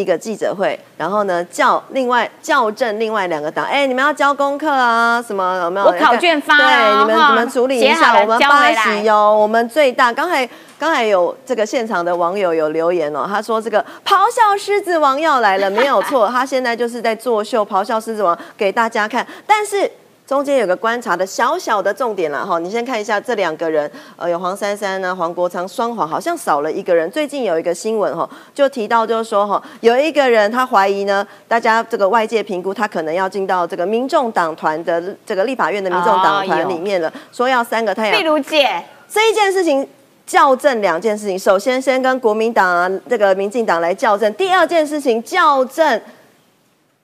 一个记者会，然后呢叫另外校正另外两个党，哎，你们要交功课啊，什么有没有？我考卷发了对，你们你们处理一下，我们八交回来席哟，我们最大。刚才刚才有这个现场的网友有留言哦，他说这个咆哮狮子王要来了，没有错，他现在就是在作秀咆哮狮子王给大家看，但是。中间有个观察的小小的重点啦，哈，你先看一下这两个人，呃，有黄珊珊呢，黄国昌双黄，好像少了一个人。最近有一个新闻哈，就提到就是说哈，有一个人他怀疑呢，大家这个外界评估他可能要进到这个民众党团的这个立法院的民众党团里面了，说要三个太阳例如姐，这一件事情校正两件事情，首先先跟国民党啊这个民进党来校正，第二件事情校正。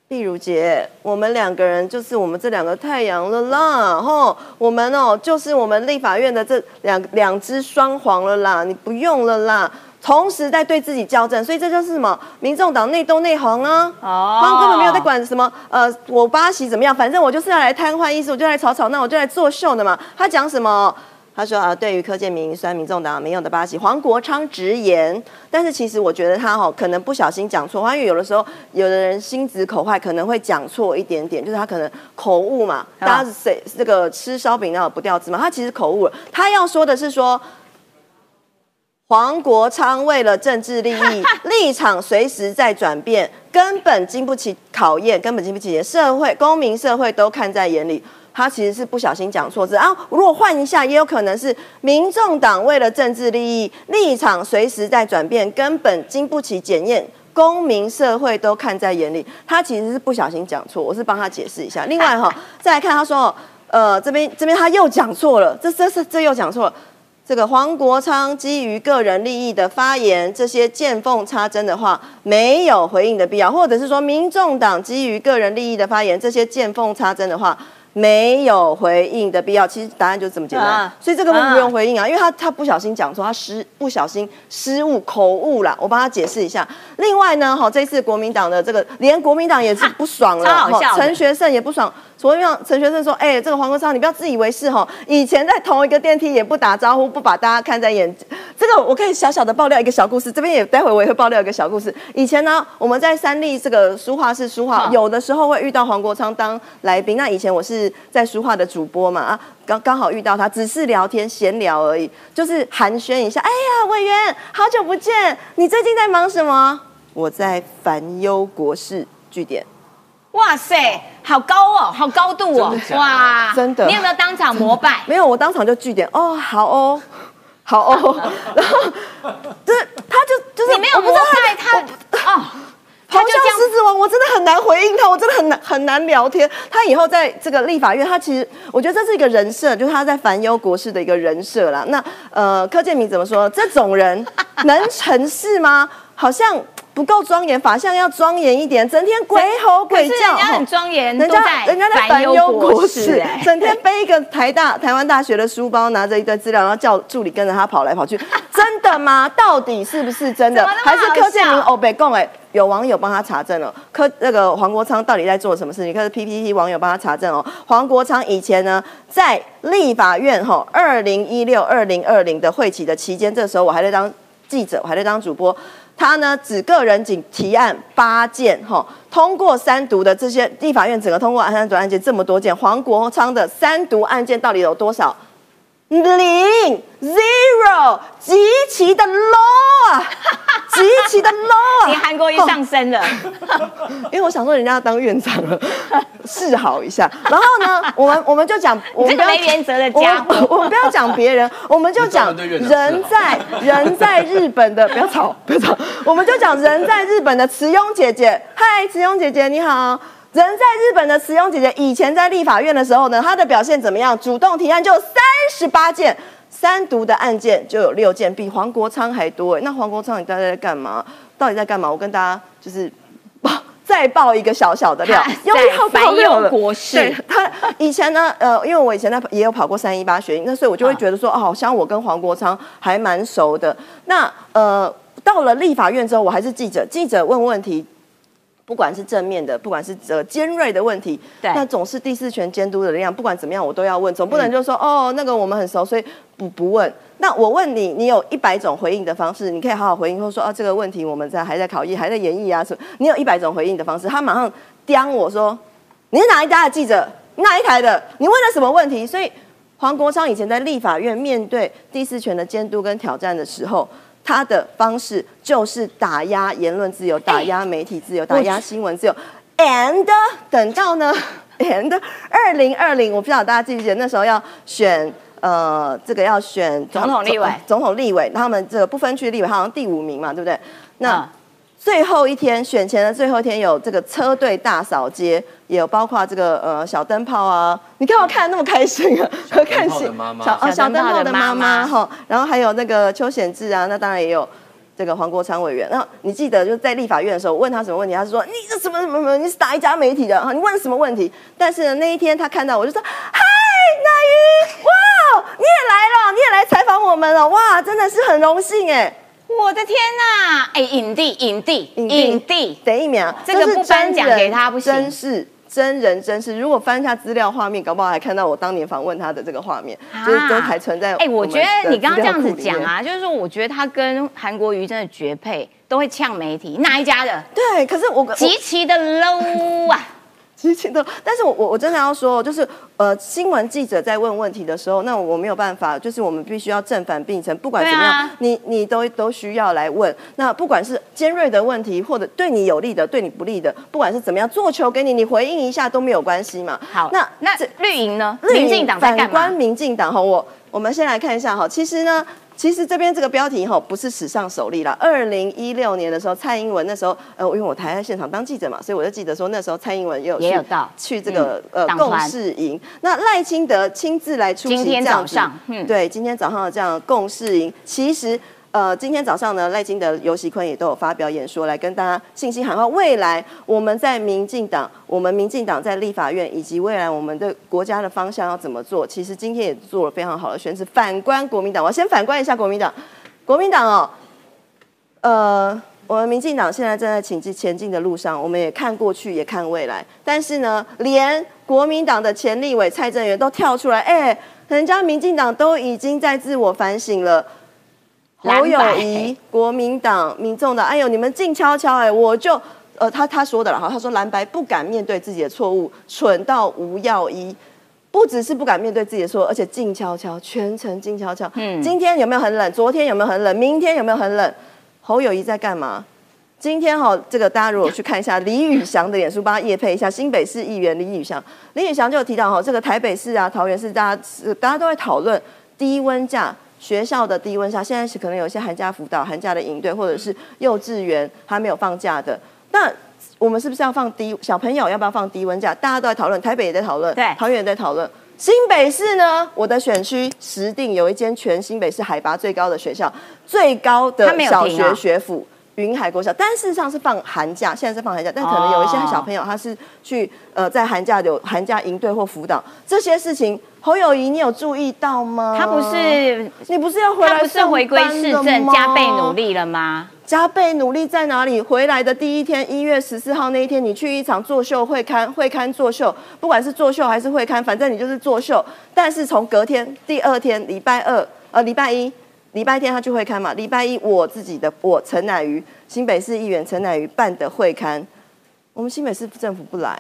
碧如姐，我们两个人就是我们这两个太阳了啦，吼，我们哦就是我们立法院的这两两只双黄了啦，你不用了啦。同时在对自己校正，所以这就是什么？民众党内斗内行啊！哦他们根本没有在管什么呃，我巴西怎么样，反正我就是要来瘫痪意思，我就来吵吵闹，我就来作秀的嘛。他讲什么？他说啊，对于柯建明虽然民众党没用的巴西，黄国昌直言，但是其实我觉得他哈、可能不小心讲错话，因为有的时候有的人心直口快，可能会讲错一点点，就是他可能口误嘛。啊大家谁这个吃烧饼那有不掉芝麻，他其实口误了。他要说的是说。黄国昌为了政治利益，(laughs) 立场随时在转变，根本经不起考验，根本经不起社会、公民社会都看在眼里。他其实是不小心讲错字啊！如果换一下，也有可能是民众党为了政治利益，立场随时在转变，根本经不起检验，公民社会都看在眼里。他其实是不小心讲错，我是帮他解释一下。另外哈，再来看他说哦，呃，这边这边他又讲错了，这这这这又讲错了。这个黄国昌基于个人利益的发言，这些见缝插针的话，没有回应的必要，或者是说，民众党基于个人利益的发言，这些见缝插针的话，没有回应的必要。其实答案就这么简单，啊所以这个不不用回应啊，因为他他不小心讲错，他失不小心失误口误啦，我帮他解释一下。另外呢，哈，这次国民党的这个，连国民党也是不爽了，陈学圣也不爽。所以让陈学圣说：“哎、这个黄国昌，你不要自以为是哈，以前在同一个电梯也不打招呼，不把大家看在眼。这个我可以小小的爆料一个小故事，这边也待会我也会爆料一个小故事。以前呢，我们在三立这个书画室书画，嗯有的时候会遇到黄国昌当来宾。那以前我是在书画的主播嘛，啊，刚刚好遇到他，只是聊天闲聊而已，就是寒暄一下。哎呀，委员，好久不见，你最近在忙什么？我在烦忧国事据点。”哇塞，好高哦，好高度哦的，的哇，真的你有没有当场膜拜？没有，我当场就据点哦，好哦，好哦，(laughs) 然后就是他就就是你没有不知道拜他哦，(laughs) 他咆哮就这样狮子王，我真的很难回应他，我真的很难很难聊天。他以后在这个立法院，他其实我觉得这是一个人设，就是他在烦忧国事的一个人设啦。那呃，柯建明怎么说？这种人能成事吗？好像不够庄严，法相要庄严一点，整天鬼吼鬼叫人，家很吼庄严，人家人家在烦烦忧国事 (laughs) 整天背一个台大台湾大学的书包，拿着一堆资料，然后叫助理跟着他跑来跑去，(laughs) 真的吗？到底是不是真的？还是柯建明笑欧北共？哎，有网友帮他查证了，柯那个黄国昌到底在做什么事情？可是 PPT 网友帮他查证哦，黄国昌以前呢在立法院哈，二零一六二零二零的会期的期间，这时候我还在当记者，我还在当主播。他呢，只个人仅提案八件，哈，通过三读的这些立法院整个通过三读案件这么多件，黄国昌的三读案件到底有多少？零 zero，极其的 low 啊，(laughs) 极其的 low 啊！你韩国瑜上升了，因为我想说人家要当院长了，(laughs) 示好一下。然后呢，我们我们就讲，(laughs) 我们不要原则的我家伙们我们不要讲别人，我们就讲人在人在日本的，不要吵，不要吵，我们就讲人在日本的慈庸姐姐。嗨，慈庸姐姐你好。人在日本的慈庸姐姐以前在立法院的时候呢，她的表现怎么样？主动提案就三十八件，三读的案件就有六件，比黄国昌还多哎。那黄国昌你到底在干嘛？到底在干嘛？我跟大家就是报 (laughs) 再爆一个小小的料他，又要在爆料了。国事对他以前呢，呃，因为我以前在也有跑过三一八学运，那所以我就会觉得说，哦，好像我跟黄国昌还蛮熟的。那呃，到了立法院之后，我还是记者，记者问问题。不管是正面的，不管是呃尖锐的问题，对那总是第四权监督的力量。不管怎么样，我都要问，总不能就说、哦，那个我们很熟，所以不不问。那我问你，你有一百种回应的方式，你可以好好回应，或者说啊这个问题我们在还在考虑，还在研议啊什么。你有一百种回应的方式，他马上刁我说你是哪一家的记者？你哪一台的？你问了什么问题？所以黄国昌以前在立法院面对第四权的监督跟挑战的时候，他的方式就是打压言论自由，打压媒体自由，打压新闻自由。And 等到呢，(laughs) And 二零二零，我不知道大家记不记得那时候要选。呃，这个要选总统立委，总统立委，他们这个不分区立委好像第五名嘛，对不对？那最后一天选前的最后一天，有这个车队大扫街，也有包括这个呃小灯泡啊，你干嘛看那么开心啊？看戏小哦小灯泡的 (laughs) 妈妈哈，然后还有那个邱显志啊，那当然也有这个黄国昌委员。然后你记得就在立法院的时候问他什么问题，他是说你这什么什么什么，你是打一家媒体的哈，你问什么问题？但是呢那一天他看到我就说嗨，乃瑜哇。你也来了，你也来采访我们了，哇，真的是很荣幸哎！我的天呐，哎，影帝，影帝，影帝，等一秒，这个不颁奖给他不行，真是真人真事。如果翻一下资料画面，搞不好还看到我当年访问他的这个画面，就是都还存在。哎，我觉得你刚刚这样子讲啊，就是说，我觉得他跟韩国瑜真的绝配，都会呛媒体，哪一家的？对，可是我极其的 low 啊。激情的，但是我我我真的要说，就是呃，新闻记者在问问题的时候，那我没有办法，就是我们必须要正反并成，不管怎么样，你你都都需要来问。那不管是尖锐的问题，或者对你有利的，对你不利的，不管是怎么样，做球给你，你回应一下都没有关系嘛。好，那那绿营呢？民进党？反观民进党哈，我我们先来看一下哈，其实呢。其实这边这个标题哈不是史上首例啦。二零一六年的时候，蔡英文那时候，呃，因为我台在现场当记者嘛，所以我就记得说那时候蔡英文也有也有到去这个呃共事营。那赖清德亲自来出席这样子，对，今天早上的这样共事营，其实。呃，今天早上呢，赖金德、尤喜坤也都有发表演说，来跟大家信息喊话。未来我们在民进党，我们民进党在立法院，以及未来我们的国家的方向要怎么做？其实今天也做了非常好的宣示。反观国民党，我先反观一下国民党。国民党哦，呃，我们民进党现在正在前进前进的路上，我们也看过去，也看未来。但是呢，连国民党的前立委蔡正元都跳出来，哎，人家民进党都已经在自我反省了。侯友谊，国民党、民众的，哎呦，你们静悄悄哎，我就，呃，他他说的了哈，他说蓝白不敢面对自己的错误，蠢到无药医，不只是不敢面对自己的错，而且静悄悄，全程静悄悄。嗯，今天有没有很冷？昨天有没有很冷？明天有没有很冷？侯友谊在干嘛？今天哈，这个大家如果去看一下 (laughs) 李宇翔的脸书，帮他夜配一下新北市议员李宇翔，李宇翔就有提到哈，这个台北市啊、桃园市，大家大家都在讨论低温假。学校的低温下，现在是可能有一些寒假辅导、寒假的营队，或者是幼稚园还没有放假的。那我们是不是要放低小朋友？要不要放低温假？大家都在讨论，台北也在讨论，对，桃园也在讨论。新北市呢？我的选区实定有一间全新北市海拔最高的学校，最高的小学学府。云海国小，但事实上是放寒假，现在是放寒假，但可能有一些小朋友他是去呃在寒假有寒假营队或辅导这些事情，侯友谊你有注意到吗？他不是你不是要回来？他不是回归市政加倍努力了吗？加倍努力在哪里？回来的第一天，一月十四号那一天，你去一场作秀会刊会刊作秀，不管是作秀还是会刊，反正你就是作秀。但是从隔天第二天礼拜二呃礼拜一。礼拜天他去会刊嘛，礼拜一我自己的我陈乃瑜新北市议员陈乃瑜办的会刊，我们新北市政府不来，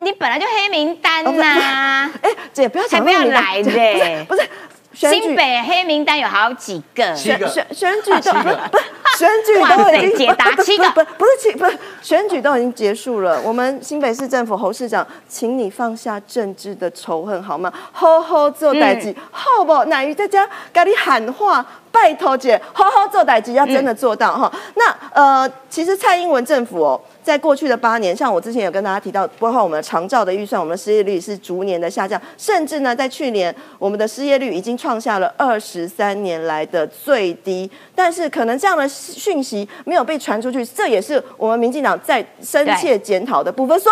你本来就黑名单呐，哎姐不要才不要来的，不是。(laughs) 新北黑名单有好几个，选选选举都不不选举都已经解答七个，不不是不是选举都已经结束了。我们新北市政府侯市长，请你放下政治的仇恨好吗？好好做代志，好不？乃于在家跟你喊话，拜托姐，好好做代志，要真的做到哈。那呃，其实蔡英文政府哦。在过去的八年，像我之前有跟大家提到，包括我们的长照的预算，我们的失业率是逐年的下降，甚至呢，在去年，我们的失业率已经创下了二十三年来的最低。但是，可能这样的讯息没有被传出去，这也是我们民进党在深切检讨的部分。所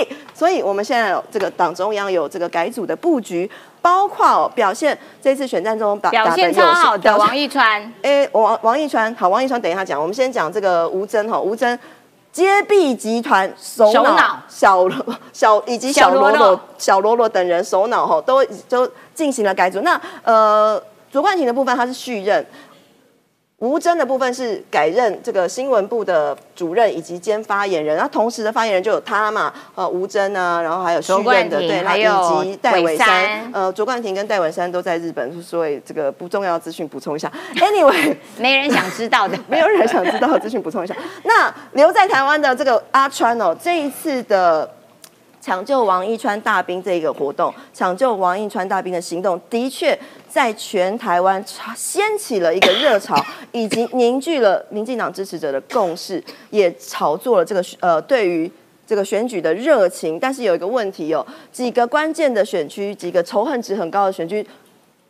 以，所以我们现在有这个党中央有这个改组的布局，包括表现这次选战中表现超好的王一川。哎，王王一川，好，王一川，等一下讲。我们先讲这个吴征哈，吴征。接臂集团首脑小小以及小罗罗小罗罗等人首脑哈都都进行了改组。那呃，卓冠廷的部分他是续任。吴征的部分是改任这个新闻部的主任以及兼发言人，然后同时的发言人就有他嘛，呃，吴征啊，然后还有徐任的，对，那以及戴伟山，呃，卓冠廷跟戴伟山都在日本，所以这个不重要资讯补充一下。(laughs) Anyway，没人想知道的，(laughs) 没有人想知道的资讯补充一下。那留在台湾的这个阿川哦，这一次的抢救王一川大兵这一个活动，抢救王一川大兵的行动，的确。在全台湾掀起了一个热潮，以及凝聚了民进党支持者的共识，也炒作了这个呃对于这个选举的热情。但是有一个问题哦，几个关键的选区，几个仇恨值很高的选区，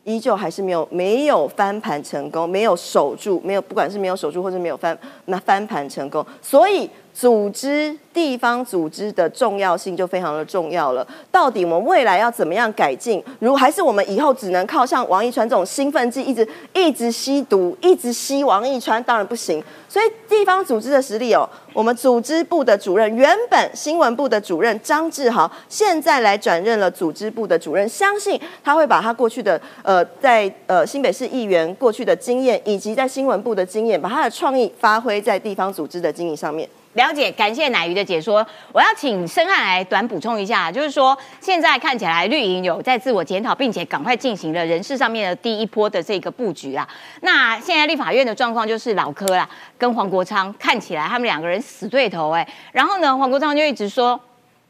依旧还是没有没有翻盘成功，没有守住，没有不管是没有守住或者没有翻那翻盘成功，所以。组织地方组织的重要性就非常的重要了。到底我们未来要怎么样改进？如还是我们以后只能靠像王一川这种兴奋剂，一直一直吸毒，一直吸王一川，当然不行。所以地方组织的实力哦，我们组织部的主任，原本新闻部的主任张志豪，现在来转任了组织部的主任，相信他会把他过去的呃在呃新北市议员过去的经验，以及在新闻部的经验，把他的创意发挥在地方组织的经营上面。了解，感谢奶鱼的解说。我要请申汉来短补充一下，就是说现在看起来绿营有在自我检讨，并且赶快进行了人事上面的第一波的这个布局啦。那现在立法院的状况就是老柯啦，跟黄国昌看起来他们两个人死对头哎。然后呢，黄国昌就一直说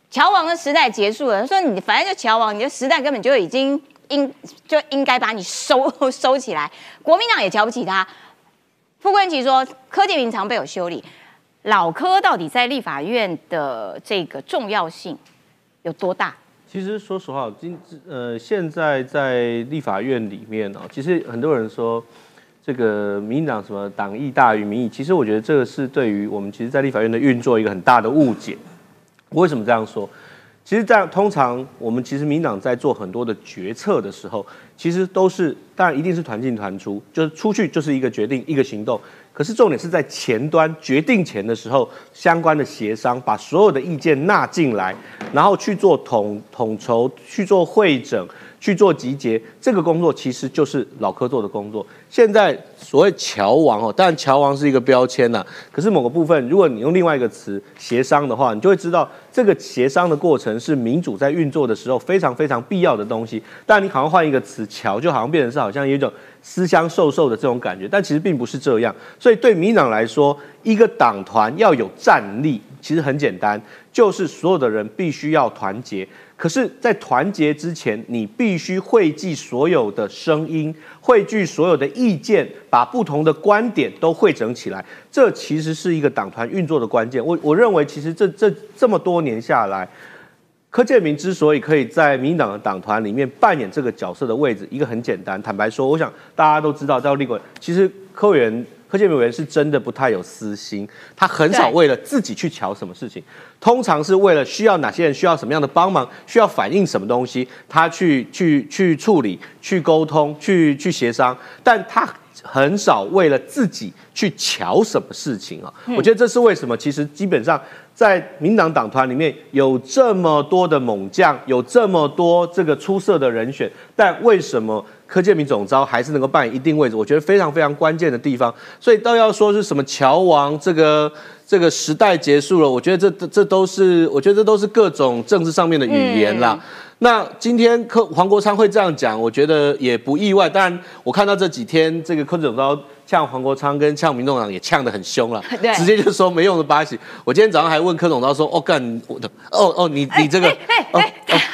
乔王的时代结束了，他说你反正就乔王，你的时代根本就已经应就应该把你收 (laughs) 收起来。国民党也瞧不起他。傅冠奇说柯建明常被我修理。老柯到底在立法院的这个重要性有多大？其实说实话，今呃现在在立法院里面哦，其实很多人说这个民进党什么党意大于民意，其实我觉得这个是对于我们其实，在立法院的运作一个很大的误解。为什么这样说？其实在通常我们其实民党在做很多的决策的时候，其实都是当然一定是团进团出，就是出去就是一个决定一个行动。可是重点是在前端决定前的时候，相关的协商，把所有的意见纳进来，然后去做统统筹，去做会诊。去做集结，这个工作其实就是老柯做的工作。现在所谓桥王哦，当然桥王是一个标签呐。可是某个部分，如果你用另外一个词协商的话，你就会知道这个协商的过程是民主在运作的时候非常非常必要的东西。但你好像换一个词，桥就好像变成是好像有一种私相授受的这种感觉，但其实并不是这样。所以对民党来说，一个党团要有战力，其实很简单，就是所有的人必须要团结。可是，在团结之前，你必须汇集所有的声音，汇聚所有的意见，把不同的观点都汇整起来。这其实是一个党团运作的关键。我我认为，其实这这这么多年下来，柯建明之所以可以在民党的党团里面扮演这个角色的位置，一个很简单。坦白说，我想大家都知道，在立委，其实柯委员。柯建铭委员是真的不太有私心，他很少为了自己去瞧什么事情，通常是为了需要哪些人需要什么样的帮忙，需要反映什么东西，他去去去处理、去沟通、去去协商，但他很少为了自己去瞧什么事情啊。我觉得这是为什么？其实基本上在民党党团里面有这么多的猛将，有这么多这个出色的人选，但为什么？柯建明总招还是能够扮演一定位置，我觉得非常非常关键的地方。所以倒要说是什么乔王这个这个时代结束了，我觉得这这都是我觉得这都是各种政治上面的语言啦。那今天柯黄国昌会这样讲，我觉得也不意外。当然，我看到这几天这个柯总招。呛黄国昌跟呛民众党也呛得很凶了，(laughs) 直接就说没用的巴西。我今天早上还问柯总，他说：“哦干，我的哦哦，你你这个，(laughs)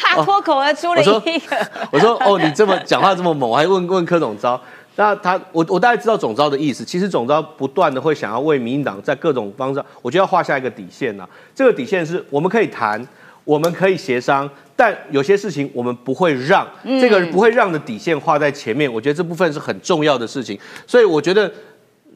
他 (laughs) 脱口而出了一个，我说哦，你这么讲话这么猛，我还问问柯总招。那他我我大概知道总招的意思，其实总招不断的会想要为民进党在各种方式，我就要画下一个底线呐。这个底线是我们可以谈，我们可以协商。”但有些事情我们不会让，这个不会让的底线画在前面，我觉得这部分是很重要的事情。所以我觉得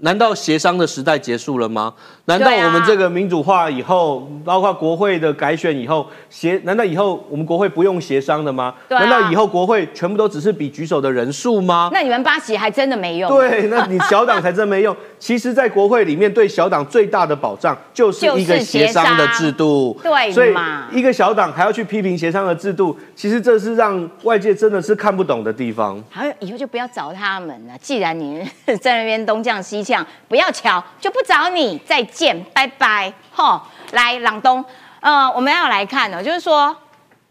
难道协商的时代结束了吗？难道我们这个民主化以后，包括国会的改选以后，协难道以后我们国会不用协商的吗？啊难道以后国会全部都只是比举手的人数吗？那你们八席还真的没用。对，那你小党才真没用。(laughs) 其实，在国会里面，对小党最大的保障就是一个协协商的制度。对所以嘛一个小党还要去批评协商的制度，其实这是让外界真的是看不懂的地方。好，以后就不要找他们了。既然你 (laughs) 在那边东降西降，不要瞧，就不找你。再见，拜拜。吼，来朗东，呃，我们要来看呢，就是说，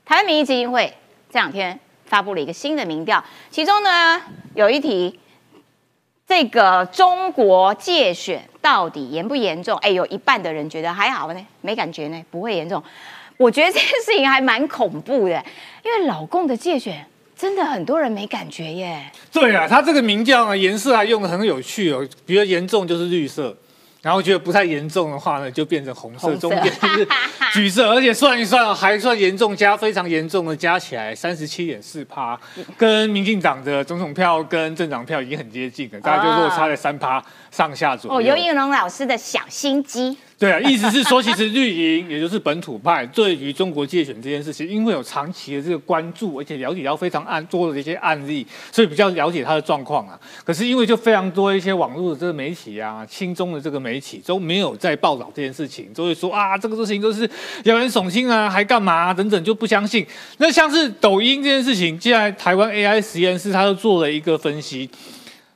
台湾民意基金会这两天发布了一个新的民调，其中呢有一题，这个中国界选到底严不严重？哎，有一半的人觉得还好呢，没感觉呢，不会严重。我觉得这件事情还蛮恐怖的，因为老共的界选真的很多人没感觉耶。对啊，它这个民调呢，颜色还用的很有趣哦，比较严重就是绿色。然后觉得不太严重的话呢，就变成红色，中间是 (laughs) 橘色，而且算一算还算严重加非常严重的加起来三十七点四趴，跟民进党的总统票跟政党票已经很接近了，大概就落差在三趴上下左右。哦，尤应龙老师的小心机，对啊，意思是说，其实绿营 (laughs) 也就是本土派对于中国界选这件事情，因为有长期的这个关注，而且了解到非常案多的一些案例，所以比较了解他的状况啊。可是因为就非常多一些网络的这个媒体啊，亲中的这个媒体都没有在报道这件事情，都会说啊，这个事情都是谣言耸听啊，还干嘛、啊、等等，就不相信。那像是抖音这件事情，既然台湾 AI 实验室他就做了一个分析。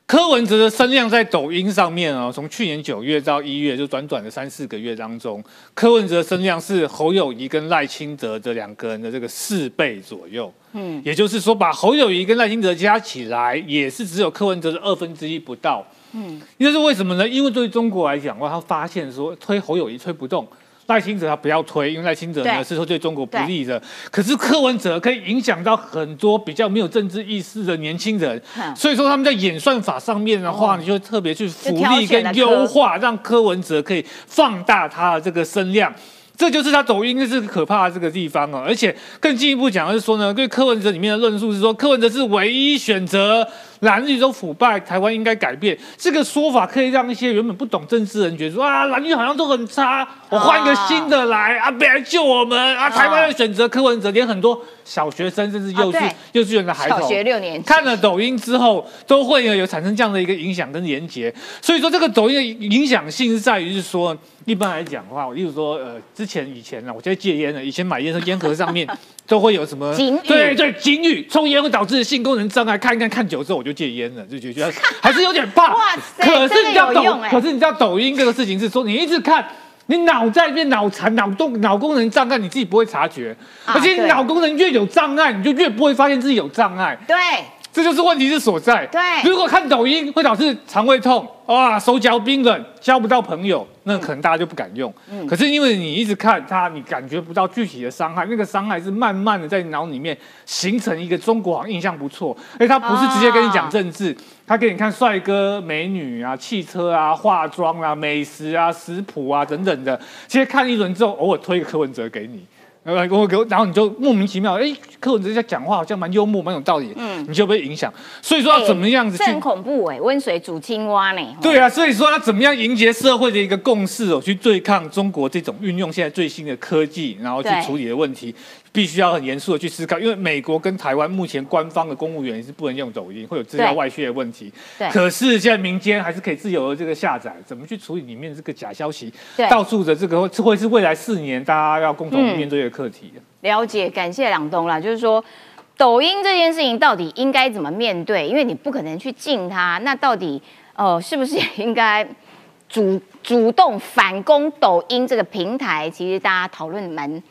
柯文哲的声量在抖音上面哦，从去年九月到一月，就短短的三四个月当中，柯文哲的声量是侯友谊跟赖清德的两个人的这个四倍左右。嗯，也就是说，把侯友谊跟赖清德加起来，也是只有柯文哲的二分之一不到。嗯，这是为什么呢？因为对中国来讲的话，他发现说推侯友谊推不动。赖清德他不要推，因为赖清德呢是说对中国不利的。可是柯文哲可以影响到很多比较没有政治意识的年轻人，哼。所以说他们在演算法上面的话，哦。你就特别去福利跟优化，让柯文哲可以放大他的这个声量。这就是他抖音这是可怕的这个地方哦，而且更进一步讲的是说呢，对柯文哲里面的论述是说，柯文哲是唯一选择蓝绿都腐败，台湾应该改变。这个说法可以让一些原本不懂政治的人觉得说啊，蓝绿好像都很差，我换一个新的来啊，别来救我们啊！台湾要选择柯文哲，连很多小学生甚至幼稚、啊幼稚园的孩子，小学六年级看了抖音之后，都会有有产生这样的一个影响跟连结。所以说，这个抖音的影响性是在于是说，一般来讲的话，我例如说，呃，之前以前呢，我在戒烟了，以前买烟的烟盒上面都会有什么对对，警语，抽烟会导致性功能障碍，看一看看久之后我就戒烟了，就觉得还是有点怕。(laughs) 哇塞可是你知道抖可是你知道抖音这个事情是说，你一直看。你脑在变脑残、脑动、脑功能障碍，你自己不会察觉，啊而且你脑功能越有障碍，你就越不会发现自己有障碍。对，这就是问题之所在。对如果看抖音会导致肠胃痛，哇，手脚冰冷，交不到朋友，那可能大家就不敢用。嗯可是因为你一直看它，你感觉不到具体的伤害，那个伤害是慢慢的在脑里面形成一个中国好像印象不错，哎，他不是直接跟你讲政治，他给你看帅哥美女啊、汽车啊、化妆啊、美食啊、食谱啊等等的，其实看一轮之后，偶尔推一个柯文哲给你。然后给我给我，然后你就莫名其妙，哎，柯文哲在讲话好像蛮幽默，蛮有道理，嗯，你就被影响。所以说要怎么样子去这很恐怖哎，温水煮青蛙呢。对啊，所以说要怎么样迎接社会的一个共识哦，去对抗中国这种运用现在最新的科技，然后去处理的问题，必须要很严肃的去思考。因为美国跟台湾目前官方的公务员是不能用抖音，会有资料外泄的问题。对可是现在民间还是可以自由的这个下载，怎么去处理里面这个假消息对？到处的这个会会是未来四年大家要共同嗯面对的课题。了解，感谢两东啦。就是说，抖音这件事情到底应该怎么面对？因为你不可能去禁它，那到底呃是不是也应该主主动反攻抖音这个平台？其实大家讨论蛮。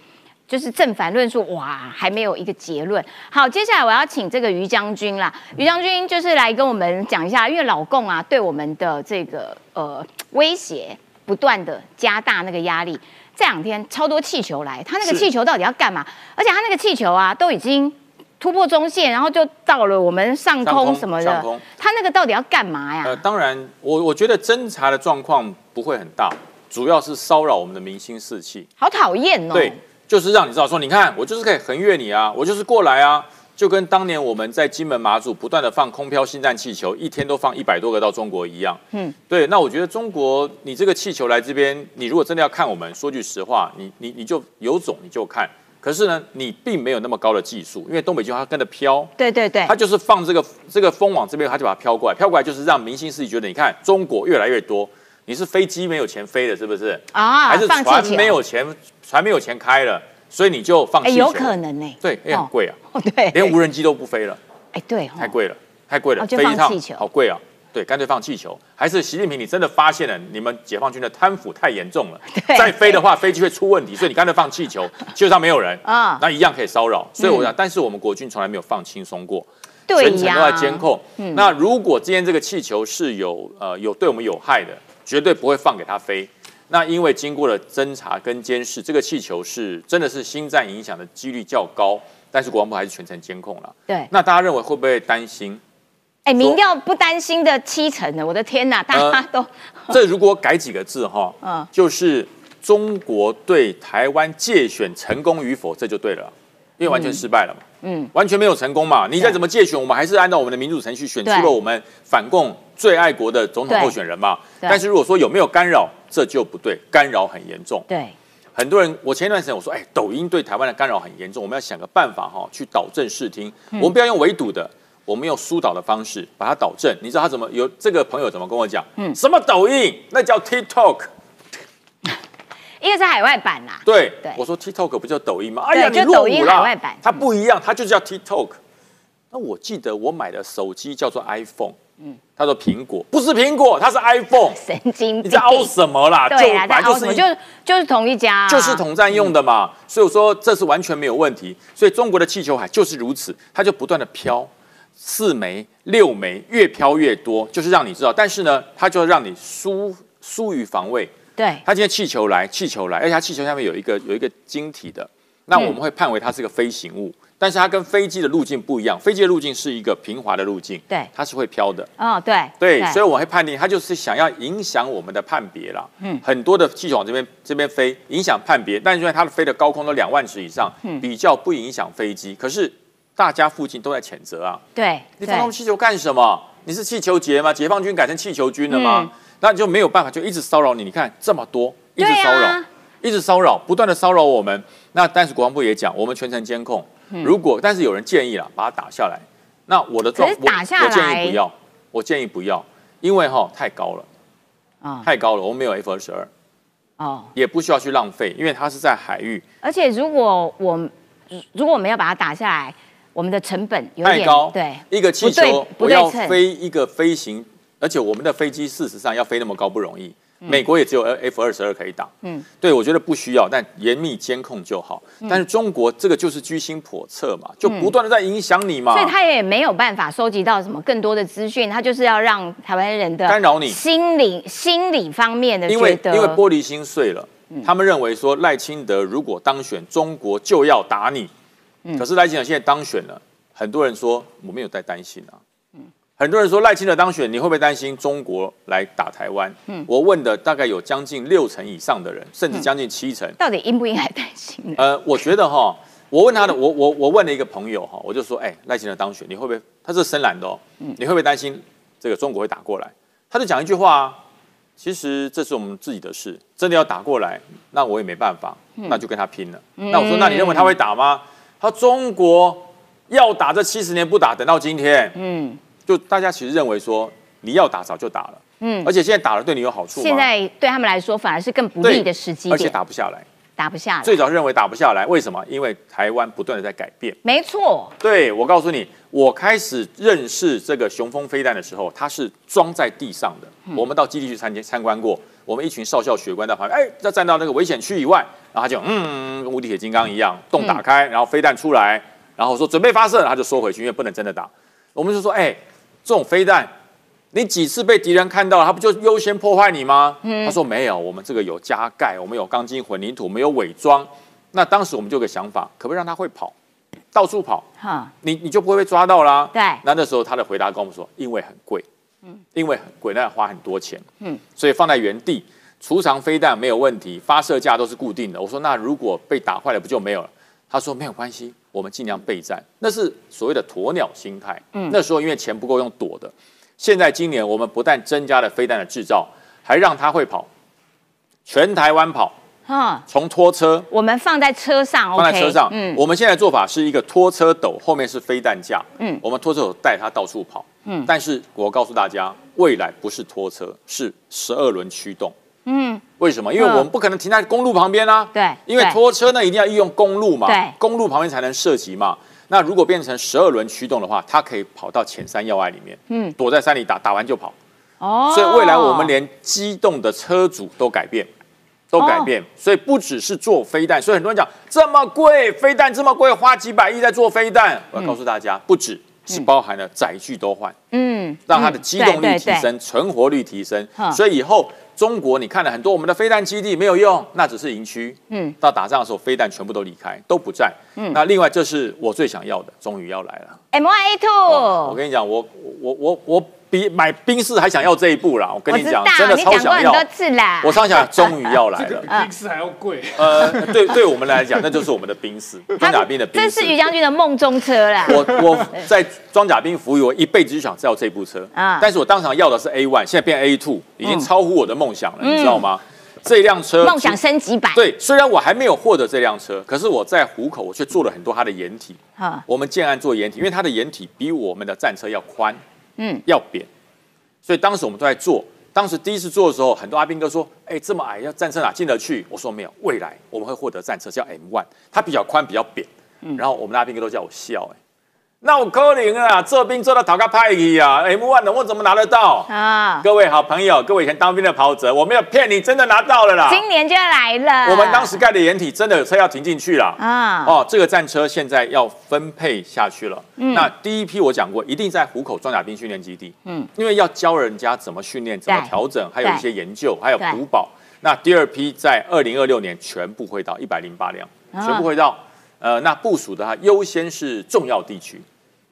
就是正反论述，哇，还没有一个结论。好，接下来我要请这个于将军啦，于将军就是来跟我们讲一下，因为老共啊对我们的这个呃威胁不断的加大那个压力。这两天超多气球来，他那个是气球到底要干嘛？而且他那个气球啊，都已经突破中线，然后就到了我们上空什么的上空。他那个到底要干嘛呀？呃，当然，我我觉得侦查的状况不会很大，主要是骚扰我们的民心士气。好讨厌哦！对，就是让你知道说，你看我就是可以横越你啊，我就是过来啊，就跟当年我们在金门马祖不断的放空飘新战气球，一天都放一百多个到中国一样。嗯，对。那我觉得中国，你这个气球来这边，你如果真的要看我们，说句实话，你你你就有种你就看。可是呢，你并没有那么高的技术，因为东北季风它跟着飘。对对对。它就是放这个这个风往这边，它就把它飘过来，飘过来就是让明星自己觉得，你看中国越来越多，你是飞机没有钱飞的，是不是？啊。还是船没有钱，船没有钱开了。所以你就放弃？有可能呢。对，哎很贵啊。哦，对。连无人机都不飞了。哎，对。太贵了，太贵了。飞一趟好贵啊。对，干脆放气球。还是习近平，你真的发现了你们解放军的贪腐太严重了。(laughs) 再飞的话，飞机会出问题，所以你干脆放气球，(laughs) 气球上没有人啊，那一样可以骚扰。所以我想，但是我们国军从来没有放轻松过，全程都在监控。那如果今天这个气球是有呃有对我们有害的，绝对不会放给他飞。那因为经过了侦查跟监视，这个气球是真的是星战影响的几率较高，但是国防部还是全程监控了。对，那大家认为会不会担心？哎，民调不担心的七成呢？我的天哪，大家都 (laughs) 这如果改几个字哈，(laughs) 嗯，就是中国对台湾借选成功与否，这就对了，因为完全失败了嘛。嗯，完全没有成功嘛？你再怎么借选，我们还是按照我们的民主程序选出了我们反共最爱国的总统候选人嘛。但是如果说有没有干扰，这就不对，干扰很严重。对，很多人，我前一段时间我说，哎，抖音对台湾的干扰很严重，我们要想个办法哈，去导正视听。我们不要用围堵的，我们用疏导的方式把它导正。你知道他怎么？有这个朋友怎么跟我讲？嗯，什么抖音？那叫 TikTok。一个是海外版呐，对，我说 TikTok 不叫抖音吗？哎呀，你抖音海外版，它不一样，它就叫 TikTok。那我记得我买的手机叫做 iPhone，嗯，他说苹果不是苹果，它是 iPhone，神经病，你在凹什么啦？对啊，在凹什么？就就是同一家，就是统战用的嘛。所以我说这是完全没有问题。所以中国的气球海就是如此，它就不断的飘，四枚、六枚，越飘越多，就是让你知道。但是呢，它就让你疏疏于防卫。对，它今天气球来，气球来，而且它气球下面有一个有一个晶体的，那我们会判为它是个飞行物，但是它跟飞机的路径不一样，飞机的路径是一个平滑的路径，对，它是会飘的，哦，对，对，所以我会判定它就是想要影响我们的判别啦，嗯，很多的气球往这边这边飞，影响判别，但是因为它的飞的高空都两万尺以上，嗯，比较不影响飞机，可是大家附近都在谴责啊，对，你放气球干什么？你是气球节吗？解放军改成气球军了吗？那就没有办法，就一直骚扰你。你看这么多，一直骚扰，一直骚扰，不断的骚扰我们。那但是国防部也讲，我们全程监控。如果但是有人建议了，把它打下来。那我的状，我我建议不要，我建议不要，因为哈太高了，啊太高了，我们没有 F 二十二，哦，也不需要去浪费，因为它是在海域。而且如果我如果我们要把它打下来，我们的成本有点高，对，一个气球不要飞一个飞行。而且我们的飞机事实上要飞那么高不容易，美国也只有 F 二十二可以打。嗯，对我觉得不需要，但严密监控就好。但是中国这个就是居心叵测嘛，就不断的在影响你嘛。所以他也没有办法收集到什么更多的资讯，他就是要让台湾人的干扰你心理心理方面的，因为因为玻璃心碎了，他们认为说赖清德如果当选，中国就要打你。可是赖清德现在当选了，很多人说我没有在担心啊。很多人说赖清德当选，你会不会担心中国来打台湾？嗯，我问的大概有将近六成以上的人，甚至将近七成。到底应不应该担心？呃，我觉得哈，我问他的，我我我问了一个朋友哈，我就说，哎，赖清德当选，你会不会？他是深蓝的哦，嗯，你会不会担心这个中国会打过来？他就讲一句话啊，其实这是我们自己的事，真的要打过来，那我也没办法，那就跟他拼了。那我说，那你认为他会打吗？他中国要打这七十年不打，等到今天，嗯。就大家其实认为说你要打早就打了，嗯，而且现在打了对你有好处现在对他们来说反而是更不利的时机而且打不下来，打不下来。最早认为打不下来，为什么？因为台湾不断的在改变。没错。对，我告诉你，我开始认识这个雄风飞弹的时候，它是装在地上的。我们到基地去参参观过，我们一群少校学官在旁边，哎，要站到那个危险区以外，然后他就嗯，跟无敌铁金刚一样，洞打开，然后飞弹出来，然后说准备发射，他就缩回去，因为不能真的打。我们就说，哎。这种飞弹，你几次被敌人看到了，他不就优先破坏你吗？他说没有，我们这个有加盖，我们有钢筋混凝土，没有伪装。那当时我们就有个想法，可不可以让他会跑，到处跑？哈，你你就不会被抓到啦。对。那那时候他的回答跟我们说，因为很贵，嗯，因为很贵，那要花很多钱，嗯，所以放在原地储藏飞弹没有问题，发射架都是固定的。我说那如果被打坏了，不就没有了？他说没有关系，我们尽量备战。那是所谓的鸵鸟心态。嗯，那时候因为钱不够用躲的，现在今年我们不但增加了飞弹的制造，还让它会跑，全台湾跑，哈，从拖车我们放在车上，放在车上。嗯，我们现在做法是一个拖车斗，后面是飞弹架。嗯我们拖车斗带它到处跑。嗯但是我告诉大家，未来不是拖车，是十二轮驱动。嗯，为什么？因为嗯我们不可能停在公路旁边啊。对因为拖车呢一定要运用公路嘛。对公路旁边才能涉及嘛。那如果变成十二轮驱动的话，它可以跑到浅山要隘里面，嗯躲在山里打，打完就跑。哦，所以未来我们连机动的车主都改变，都改变。哦所以不只是做飞弹，所以很多人讲这么贵，飞弹这么贵，花几百亿在做飞弹。我要告诉大家，不止是包含了载具都换，嗯，让它的机动力提升，存活率提升。所以以后中国你看了很多我们的飞弹基地没有用，那只是营区。嗯到打仗的时候，飞弹全部都离开，都不在。嗯那另外这是我最想要的，终于要来了。M Y A two，我跟你讲，我我我我比买冰室还想要这一步啦！我跟你讲，真的超想要我超想，终于要来 (laughs) 这个比了。冰室还要贵。(laughs) 呃，对，对我们来讲，那就是我们的冰室，装甲兵的冰室。这是于将军的梦中车啦，我我 (laughs) 在装甲兵服役，我一辈子就想要这部车啊但是我当场要的是 A one，现在变 A two，已经超乎我的梦想了，你知道吗？这辆车梦想升级版，对，虽然我还没有获得这辆车，可是我在虎口我却做了很多它的掩体。哈，我们建案做掩体，因为它的掩体比我们的战车要宽，嗯，要扁，所以当时我们都在做。当时第一次做的时候，很多阿兵哥说：“哎、这么矮，要战车哪进得去？”我说：“没有，未来我们会获得战车，叫 M one，它比较宽，比较扁。然后我们的阿兵哥都叫我笑、哎，那我扣零啊，做兵做到讨个派去啊，M one 的我怎么拿得到？啊，各位好朋友，各位以前当兵的跑者，我没有骗你，真的拿到了啦。今年就要来了，我们当时盖的掩体真的有车要停进去了。啊，哦，这个战车现在要分配下去了。嗯那第一批我讲过，一定在虎口装甲兵训练基地。嗯，因为要教人家怎么训练、怎么对调整，还有一些研究，还有对补保。那第二批在二零二六年全部会到一百零八辆，啊全部会到。呃，那部署的话，优先是重要地区。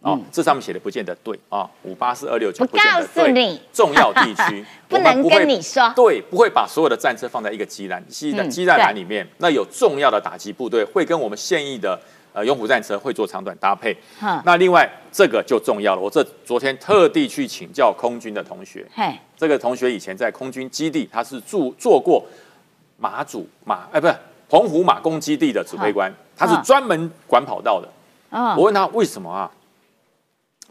哦，嗯这上面写的不见得对啊，五八四二六九不见得告诉对你。重要地区 (laughs) 不能跟你说对，不会把所有的战车放在一个机栏、机栏、嗯机弹栏里面。那有重要的打击部队会跟我们现役的呃永虎战车会做长短搭配。那另外这个就重要了，我这昨天特地去请教空军的同学，嘿，这个同学以前在空军基地，他是住做过马祖马哎不是澎湖马公基地的指挥官，他是嗯专门管跑道的。嗯我问他为什么啊？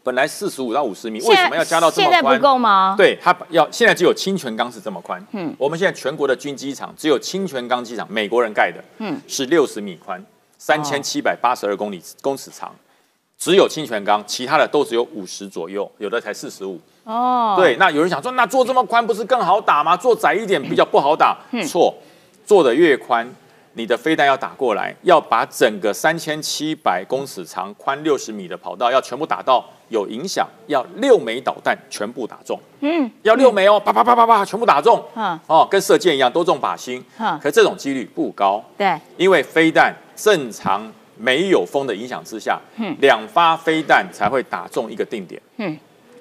本来四十五到五十米，为什么要加到这么现在宽？不够吗？，对，它要现在只有清泉岗是这么宽。嗯嗯，我们现在全国的军机场只有清泉岗机场，美国人盖的，嗯嗯，是六十米宽，三千七百八十二公里公尺长，只有清泉岗，其他的都只有五十左右，有的才四十五。哦，对，那有人想说，那做这么宽不是更好打吗？做窄一点比较不好打。嗯错，做的越宽，你的飞弹要打过来，要把整个三千七百公尺长、宽六十米的跑道要全部打到有影响，要六枚导弹全部打中。嗯，要六枚哦，啪啪啪啪啪，全部打中。嗯哦，跟射箭一样，都中靶心。嗯可这种几率不高，对，因为飞弹正常没有风的影响之下，嗯两发飞弹才会打中一个定点。嗯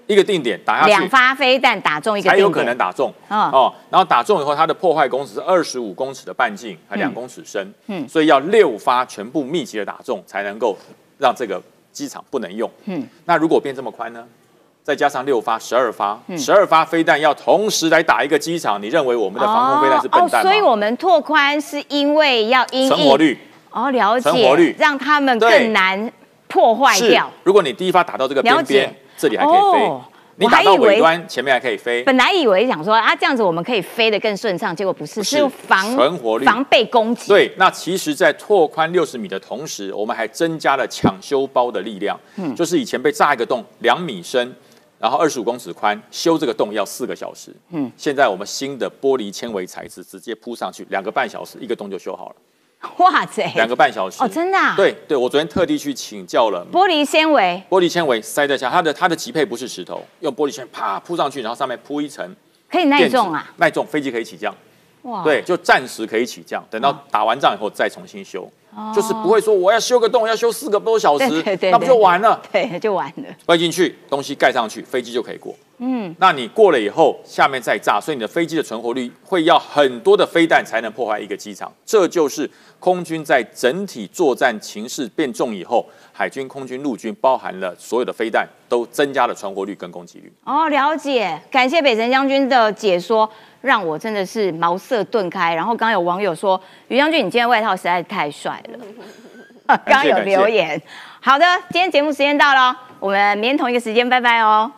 一个定点打下去，两发飞弹打中一个定点才有可能打中。嗯哦，然后打中以后，它的破坏公尺是二十五公尺的半径，还两公尺深。嗯所以要六发全部密集的打中，才能够让这个机场不能用。嗯那如果变这么宽呢？再加上六发，十二发，嗯十二发飞弹要同时来打一个机场，你认为我们的防空飞弹是笨蛋？所以我们拓宽是因为要因存活率哦，了解，存活率让他们更难破坏是掉。，如果你第一发打到这个边边，这里还可以飞哦；你打到尾端，前面还可以飞。本来以为想说啊，这样子我们可以飞得更顺畅，结果不是，不是是防存活率防备攻击。，对，那其实，在拓宽六十米的同时，我们还增加了抢修包的力量。嗯就是以前被炸一个洞两米深，然后二十五公尺宽，修这个洞要四个小时。嗯嗯，现在我们新的玻璃纤维材质直接铺上去，两个半小时一个洞就修好了，(laughs) 哇塞，两个半小时。哦，真的、啊？，对对，我昨天特地去请教了。玻璃纤维玻璃纤维塞在下，它的它的级配不是石头，用玻璃纤维啪铺上去，然后上面铺一层可以耐重啊，耐重，飞机可以起降。哇，对，就暂时可以起降，等到打完仗以后再重新修，哦就是不会说我要修个洞要修四个多小时，对对对那不就完了？对，就完了。飞进去，东西盖上去，飞机就可以过。嗯，那你过了以后，下面再炸，所以你的飞机的存活率会要很多的飞弹才能破坏一个机场。这就是空军在整体作战情势变重以后，海军、空军、陆军包含了所有的飞弹都增加了存活率跟攻击率。哦，了解，感谢北辰将军的解说，让我真的是茅塞顿开。然后刚刚有网友说，于将军你今天外套实在是太帅了，(laughs) 刚刚有留言。好的，今天节目时间到了，我们明天同一个时间，拜拜哦。